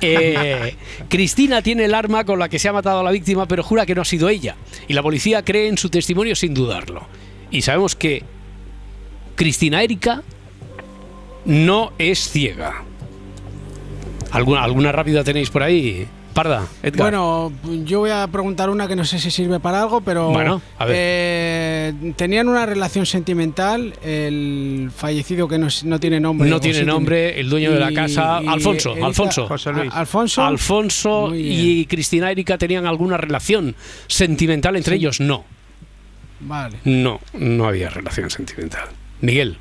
Eh, Cristina tiene el arma con la que se ha matado a la víctima, pero jura que no ha sido ella. Y la policía cree en su testimonio sin dudarlo. Y sabemos que Cristina Erika no es ciega. ¿Alguna, alguna rápida tenéis por ahí? Parda, Edgar. Bueno, yo voy a preguntar una que no sé si sirve para algo, pero Bueno, a ver. eh, tenían una relación sentimental, el fallecido que no, no tiene nombre. no tiene sí nombre, el dueño de la casa, Alfonso, Erika- Alfonso. José Luis. Alfonso. Alfonso y Cristina Erika tenían alguna relación sentimental entre ellos. No, Vale. no, no había relación sentimental. Miguel,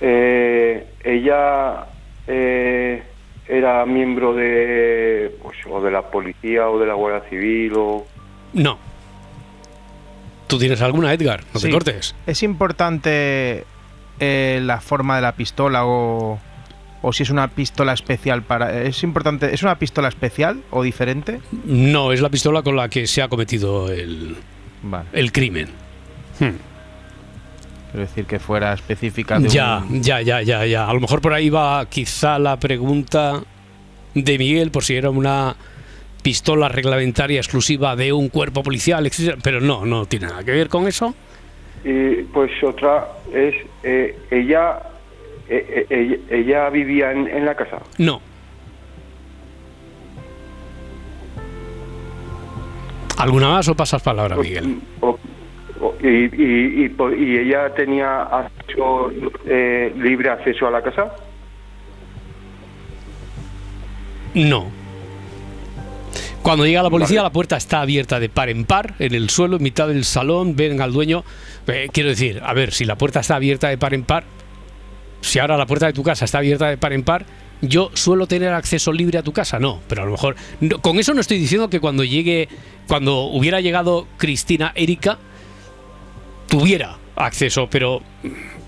Eh, ella eh, era miembro de, pues, o de la policía o de la Guardia Civil o... no. ¿Tú tienes alguna, Edgar? No te cortes. ¿Es importante eh, la forma de la pistola o, o si es una pistola especial para... ¿Es importante? ¿Es una pistola especial o diferente? No, es la pistola con la que se ha cometido el, Vale. el crimen. Hmm. Quiero decir que fuera específica de Ya, un- ya, ya, ya, ya. A lo mejor por ahí va quizá la pregunta de Miguel por si era una pistola reglamentaria exclusiva de un cuerpo policial, etcétera, pero no, no tiene nada que ver con eso. Y pues otra es, eh, ella, eh, eh, ella, ella vivía en, en la casa. No. ¿Alguna más o pasas palabra, Miguel? O- o- y, y, y, po- y ella tenía acceso, eh, libre acceso a la casa. No. Cuando llega la policía, la puerta está abierta de par en par, en el suelo, en mitad del salón, ven al dueño. Eh, quiero decir, a ver, si la puerta está abierta de par en par, si ahora la puerta de tu casa está abierta de par en par, yo suelo tener acceso libre a tu casa, no, pero a lo mejor no- con eso no estoy diciendo que cuando llegue, cuando hubiera llegado Cristina Erika, tuviera acceso, pero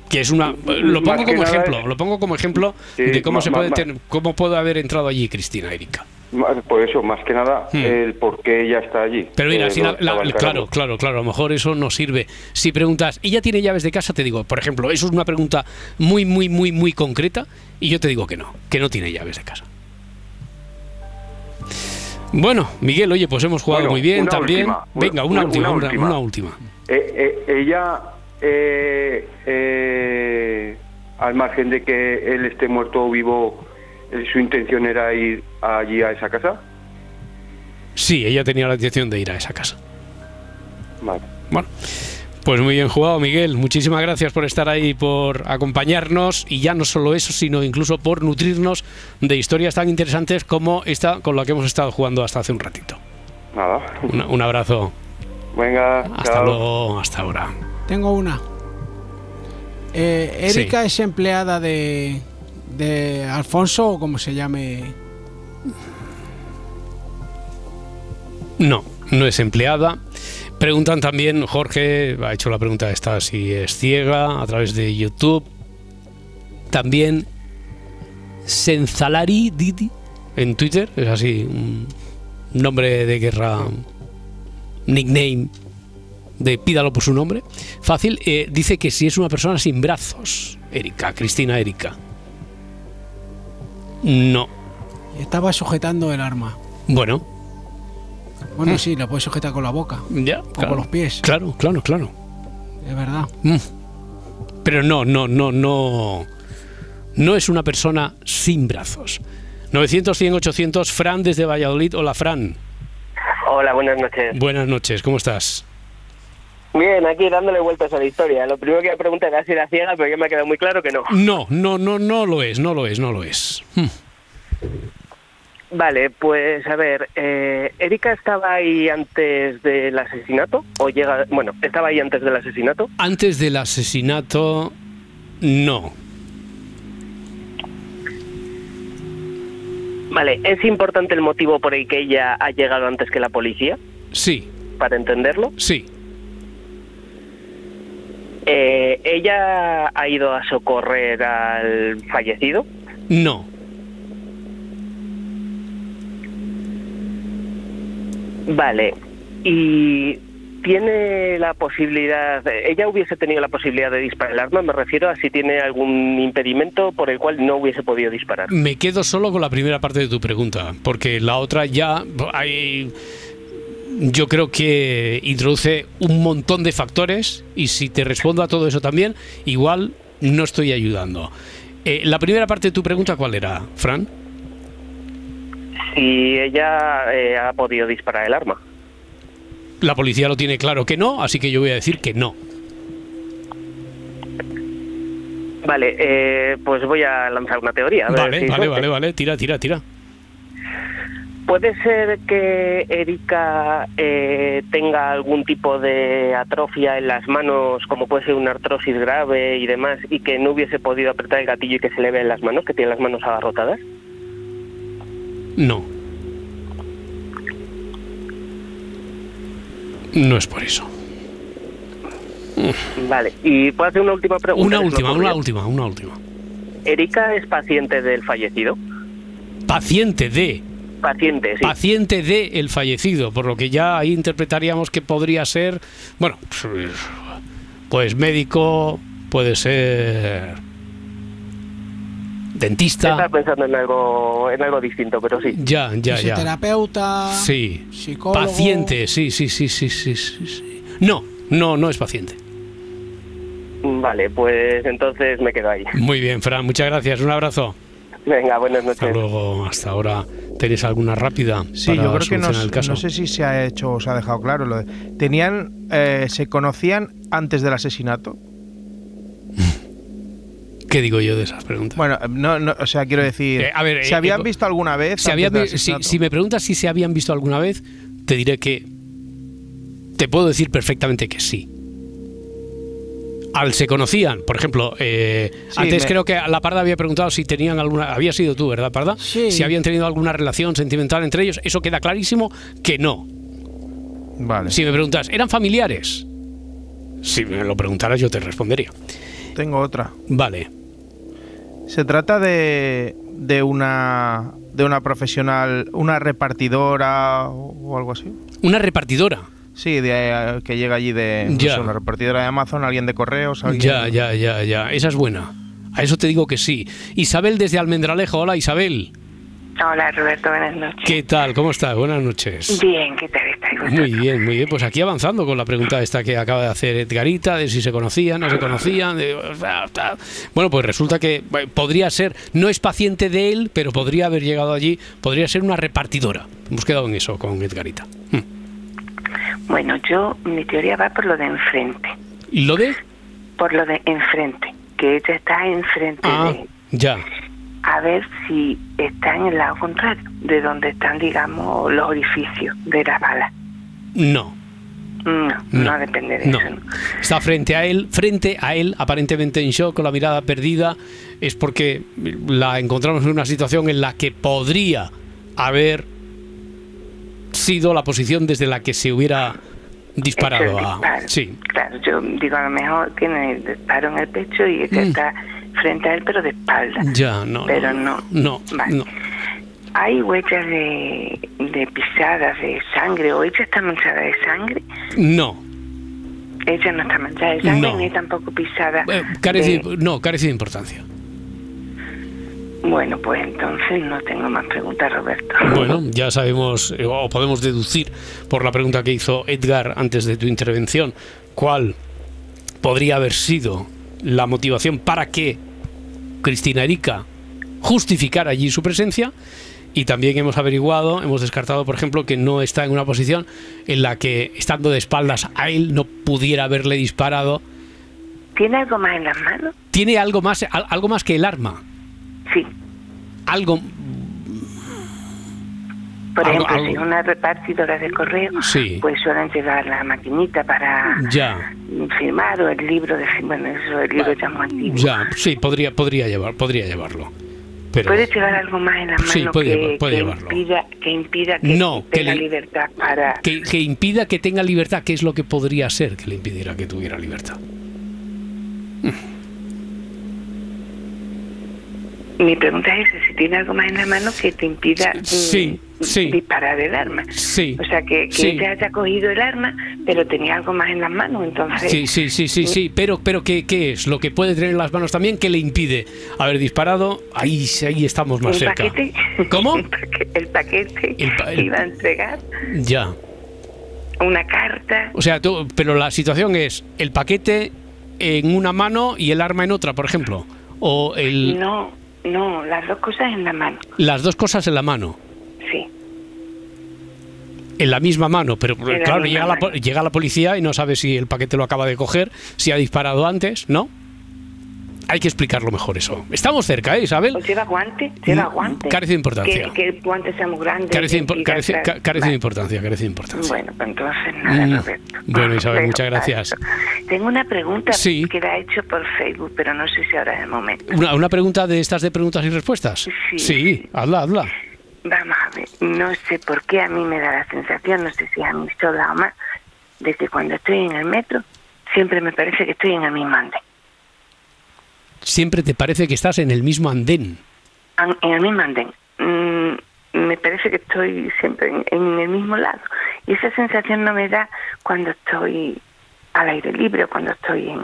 que es una lo pongo como nada ejemplo, lo pongo como ejemplo Sí, de cómo se puede cómo puede haber entrado allí Cristina Erika. Por eso, más que nada, el por qué ella está allí. Hmm. Pero mira, Eh, si la- claro, claro, claro, a lo mejor eso no sirve. Si preguntas, ¿ella tiene llaves de casa? Te digo, por ejemplo, eso es una pregunta muy, muy, muy, muy concreta y yo te digo que no, que no tiene llaves de casa. Bueno, Miguel, oye, pues hemos jugado Bueno, muy bien también. última, Venga, una, una- última, una una, última. una última. Eh, eh, ella, eh, eh, al margen de que él esté muerto o vivo, eh, su intención era ir allí a esa casa. Sí, ella tenía la intención de ir a esa casa. Vale. Bueno, pues muy bien jugado, Miguel. Muchísimas gracias por estar ahí, por acompañarnos y ya no solo eso, sino incluso por nutrirnos de historias tan interesantes como esta con la que hemos estado jugando hasta hace un ratito. Nada. Un, un abrazo. Venga, Hasta chao. luego, hasta ahora. Tengo una. Eh, Erika es empleada de, de Alfonso o como se llame. No, no es empleada. Preguntan también, Jorge ha hecho la pregunta esta si es ciega a través de YouTube. También Senzalari Didi en Twitter, es así, un nombre de guerra, nickname de pídalo por su nombre. Fácil, eh, dice que si es una persona sin brazos, Erika, Cristina Erika. No. Estaba sujetando el arma. Bueno, Bueno, sí, la puedes sujetar con la boca. ya. O claro. con los pies. Claro, claro, claro. Es verdad. Mm. Pero no, no, no, no. No es una persona sin brazos. 900, 100, 800, Fran desde Valladolid. Hola, Fran. Hola, buenas noches. Buenas noches, ¿cómo estás? Bien, aquí dándole vueltas a la historia. Lo primero que iba a preguntar era si era ciega, pero ya me ha quedado muy claro que no. No, no, no, no lo es, no lo es, no lo es. Hmm. Vale, pues a ver, eh, ¿Erika estaba ahí antes del asesinato? ¿O llega, bueno, estaba ahí antes del asesinato? Antes del asesinato, no. Vale, ¿es importante el motivo por el que ella ha llegado antes que la policía? Sí, Para entenderlo. sí. Eh, ¿Ella ha ido a socorrer al fallecido? No. Vale, y tiene la posibilidad, ella hubiese tenido la posibilidad de disparar el arma, me refiero a si tiene algún impedimento por el cual no hubiese podido disparar. Me quedo solo con la primera parte de tu pregunta, porque la otra ya hay, yo creo que introduce un montón de factores y si te respondo a todo eso también, igual no estoy ayudando. Eh, la primera parte de tu pregunta, ¿cuál era, Fran? Si ella eh, ha podido disparar el arma. La policía lo tiene claro que no, así que yo voy a decir que no. Vale, eh, pues voy a lanzar una teoría. a ver Vale, si vale, vale, vale, tira, tira, tira. ¿Puede ser que Erika eh, tenga algún tipo de atrofia en las manos, como puede ser una artrosis grave y demás, y que no hubiese podido apretar el gatillo y que se le ve en las manos, que tiene las manos agarrotadas? No. No es por eso. Vale, y puedo hacer una última pregunta. Una última, una última, una última. ¿Erika es paciente del fallecido? Paciente de. Paciente, sí. Paciente de el fallecido, por lo que ya ahí interpretaríamos que podría ser, bueno, pues médico puede ser dentista. Estaba pensando en algo, en algo distinto, pero sí. Ya, ya, ya. Fisioterapeuta. Sí. psicólogo. Paciente, sí, sí, sí, sí, sí. No, no, no es paciente. Vale, pues entonces me quedo ahí. Muy bien, Fran, muchas gracias. Un abrazo. Venga, buenas noches. Hasta luego. Hasta ahora. ¿Tenéis alguna rápida? Sí, para yo creo que no, el caso? no sé si se ha hecho o se ha dejado claro. Lo de, tenían, eh, se conocían antes del asesinato. ¿Qué digo yo de esas preguntas? Bueno, no, no, o sea, quiero decir, Eh, a ver, ¿se eh, habían eh, visto alguna vez? Si, había- me preguntas si se habían visto alguna vez, te diré que te puedo decir perfectamente que sí. Al se conocían, por ejemplo, eh, Sí, antes me- creo que la Parda había preguntado si tenían alguna, había sido tú, ¿verdad, Parda? Sí. Si habían tenido alguna relación sentimental entre ellos, eso queda clarísimo que no. Vale. Si me preguntas, ¿eran familiares? Si me lo preguntaras yo te respondería. Tengo otra. Vale. Se trata de, de una de una profesional, una repartidora o, algo así. Una repartidora. Sí, de, eh, que llega allí de no Ya. sé, una repartidora de Amazon, alguien de correos, alguien. Ya, ya, ya, ya. Esa es buena. A eso te digo que sí. Isabel desde Almendralejo. Hola, Isabel. Hola Roberto, buenas noches. ¿Qué tal? ¿Cómo estás? Buenas noches. Bien, ¿qué tal? Muy bien, muy bien. Pues aquí avanzando con la pregunta esta que acaba de hacer Edgarita, de si se conocían, no se conocían. de- Bueno, pues resulta que podría ser, no es paciente de él, pero podría haber llegado allí, podría ser una repartidora. Hemos quedado en eso con Edgarita. Bueno, yo, mi teoría va por lo de enfrente. ¿Y lo de? Por lo de enfrente, que ella está enfrente Ah, de ya. a ver si está en el lado contrario, de donde están, digamos, los orificios de la bala. No. No, no, No, depende de no. eso. Está frente a él, frente a él, aparentemente en shock, con la mirada perdida, es porque la encontramos en una situación en la que podría haber sido la posición desde la que se hubiera disparado a... disparo. Sí, Claro, yo digo, a lo mejor tiene el disparo en el pecho y ella Mm. está frente a él, pero de espalda. ya, no. Pero no. No, Vale. no. Hay huellas de, de pisadas de sangre, o ella está manchada de sangre. No. Ella no está manchada de sangre, No. ni tampoco pisada. Eh, carece, de- No, carece de importancia. Bueno, pues entonces no tengo más preguntas, Roberto. Bueno, ya sabemos eh, o podemos deducir por la pregunta que hizo Edgar antes de tu intervención cuál podría haber sido la motivación para que Cristina Erika justificara allí su presencia y también hemos averiguado, hemos descartado, por ejemplo, que no está en una posición en la que, estando de espaldas a él, no pudiera haberle disparado. ¿Tiene algo más en las manos? Tiene algo más, al- algo más que el arma. Sí. Algo, Por Algo- ejemplo, algo- si una repartidora de correo, Sí. pues suelen llevar la maquinita para ya. firmar o el libro de bueno, eso el libro ya. Ya, sí, podría, podría, llevar, podría llevarlo. Pero ¿Puede llevar algo más en las manos Sí, puede que, puede que impida, que impida que No, que tenga le- libertad para... que, que impida que tenga libertad, ¿qué es lo que podría ser que le impidiera que tuviera libertad? Mi pregunta es esa, si tiene algo más en la mano que te impida mm, Sí, sí. disparar el arma. Sí. O sea, que, que ella haya cogido el arma, pero tenía algo más en las manos, entonces... Sí, sí, sí, sí, sí, pero, pero ¿qué, qué es? Lo que puede tener en las manos también que le impide haber disparado, ahí, ahí estamos más ¿El cerca. paquete? ¿Cómo? el paque- el paquete El pa- el- que iba a entregar, Ya. una carta... O sea, tú- pero la situación es el paquete en una mano y el arma en otra, por ejemplo. O el, No, no, las dos cosas en la mano, las dos cosas en la mano. sí. en la misma mano, pero En claro, llega la, mano. llega la policía y no sabe si el paquete lo acaba de coger, si ha disparado antes, ¿no? Hay que explicarlo mejor eso. Estamos cerca, ¿eh, Isabel? ¿O lleva guante? ¿Lleva guante? carece de importancia. Que, que el guante sea muy grande. Carece, de impo- carece- ca- carece de Vale. importancia, carece de importancia. Bueno, pues entonces nada, Mm. Roberto. Bueno, Isabel, Pero muchas gracias. Tengo una pregunta Sí. que la he hecho por Facebook, pero no sé si ahora es el momento. Una, una pregunta de estas de preguntas y respuestas. Sí. hazla, hazla. Vamos a ver, no sé por qué a mí me da la sensación, no sé si a mí sola o más, de que cuando estoy en el metro, siempre me parece que estoy en el mismo andén. Siempre te parece que estás en el mismo andén. An- En el mismo andén. Mm, me parece que estoy siempre en, en el mismo lado. Y esa sensación no me da cuando estoy al aire libre o cuando estoy en,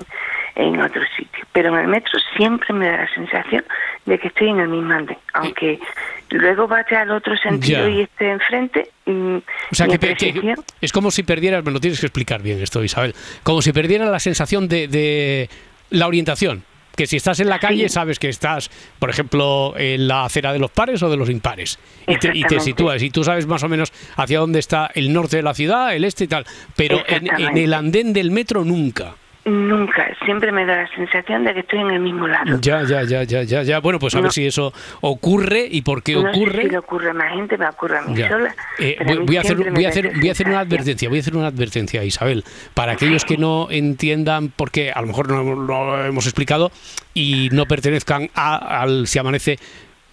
en otro sitio. Pero en el metro siempre me da la sensación de que estoy en el mismo andén, aunque luego vaya al otro sentido Ya. y esté enfrente. mm, O sea, que, es como si perdieras, me lo tienes que explicar bien esto, Isabel, como si perdieras la sensación de, de la orientación. Que si estás en la calle sabes que estás, por ejemplo, en la acera de los pares o de los impares. Y te, y te sitúas y tú sabes más o menos hacia dónde está el norte de la ciudad, el este y tal. Pero en, el andén del metro nunca. Nunca, siempre me da la sensación de que estoy en el mismo lado. Ya, ya, ya, ya, ya, ya. Bueno, pues a ver si eso ocurre y por qué no sé ocurre. si le ocurre a más gente, me ocurre a mí Ya. sola. Eh, a voy, mí voy a hacer, voy a hacer, voy a hacer una advertencia, voy a hacer una advertencia, Isabel, para aquellos que no entiendan, porque a lo mejor no lo hemos explicado y no pertenezcan a- al Si Amanece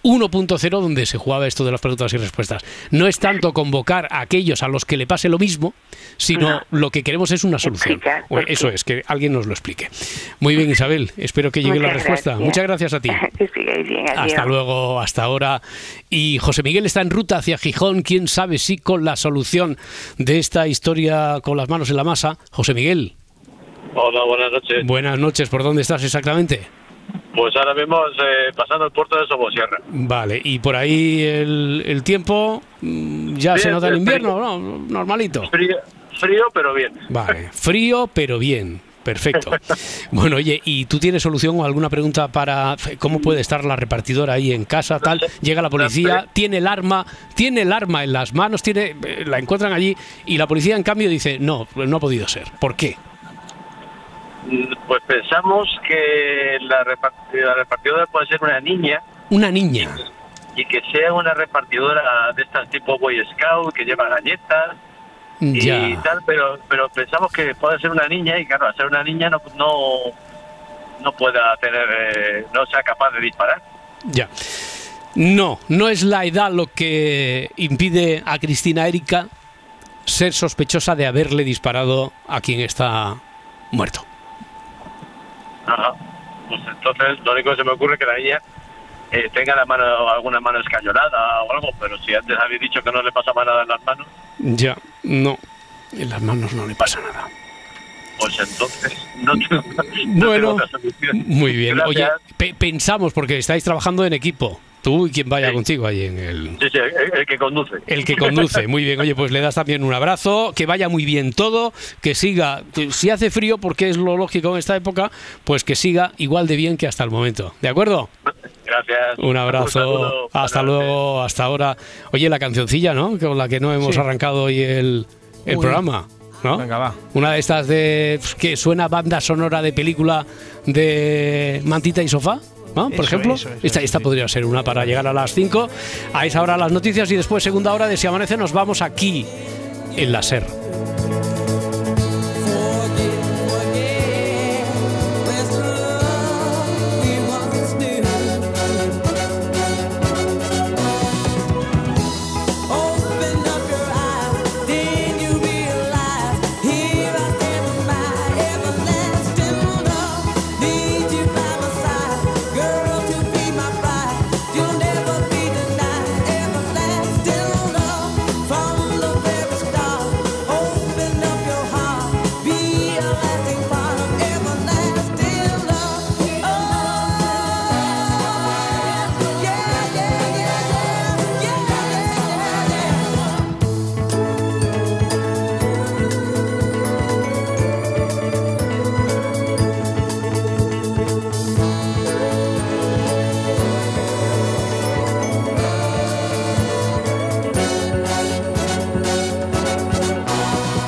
1.0 donde se jugaba esto de las preguntas y respuestas. No es tanto convocar a aquellos a los que le pase lo mismo, sino lo que queremos es una solución. Explicar O- por Eso es, que alguien nos lo explique. Muy bien, Isabel, espero que llegue la respuesta. gracias. Muchas gracias a ti. que sigáis bien, adiós. Hasta luego, hasta ahora. Y José Miguel está en ruta hacia Gijón. Quién sabe si con la solución de esta historia con las manos en la masa. José Miguel, Hola, buenas noches. buenas noches. ¿Por dónde estás exactamente? Pues ahora mismo eh, pasando el puerto de Somosierra. Vale, y por ahí el, el tiempo mm, ya se nota el invierno, ¿no? Normalito. Frío, frío, pero bien. Vale, frío pero bien. Perfecto. Bueno, oye, ¿y tú tienes solución o alguna pregunta para cómo puede estar la repartidora ahí en casa, tal? Llega la policía, tiene el arma, tiene el arma en las manos, tiene, eh, la encuentran allí y la policía en cambio dice, no, no ha podido ser. ¿Por qué? Mm, Pues pensamos que la, repart- la repartidora puede ser una niña Una niña. y que sea una repartidora de estas tipo Boy Scout que lleva galletas y Ya. tal, pero pero pensamos que puede ser una niña y claro, al ser una niña no no, no pueda tener, eh, no sea capaz de disparar. Ya. No, no es la edad lo que impide a Cristina Erika ser sospechosa de haberle disparado a quien está muerto. Ajá. Pues entonces lo único que se me ocurre es que la niña eh, tenga la mano, alguna mano escayolada o algo, pero si antes habéis dicho que no le pasaba nada en las manos, Ya, no. En las manos no le pasa nada. pues entonces no tengo, no Bueno, tengo otra solución. Muy bien. Oye, pe- pensamos, porque estáis trabajando en equipo, tú y quien vaya contigo ahí en el... Sí, sí, el, el que conduce. El que conduce, muy bien. Oye, pues le das también un abrazo, que vaya muy bien todo, que siga, que si hace frío, porque es lo lógico en esta época, pues que siga igual de bien que hasta el momento. ¿De acuerdo? Gracias. Un abrazo. Hasta luego, hasta ahora. Oye, la cancioncilla, ¿no? Con la que no hemos Sí. arrancado hoy el, el programa. ¿no? Venga, va. Una de estas de que suena banda sonora de película de Mantita y Sofá. ¿No? Por Eso, ejemplo, eso, eso, esta, esta podría ser una para llegar a las 5. A esa hora las noticias y después segunda hora de Si Amanece nos vamos aquí en la SER.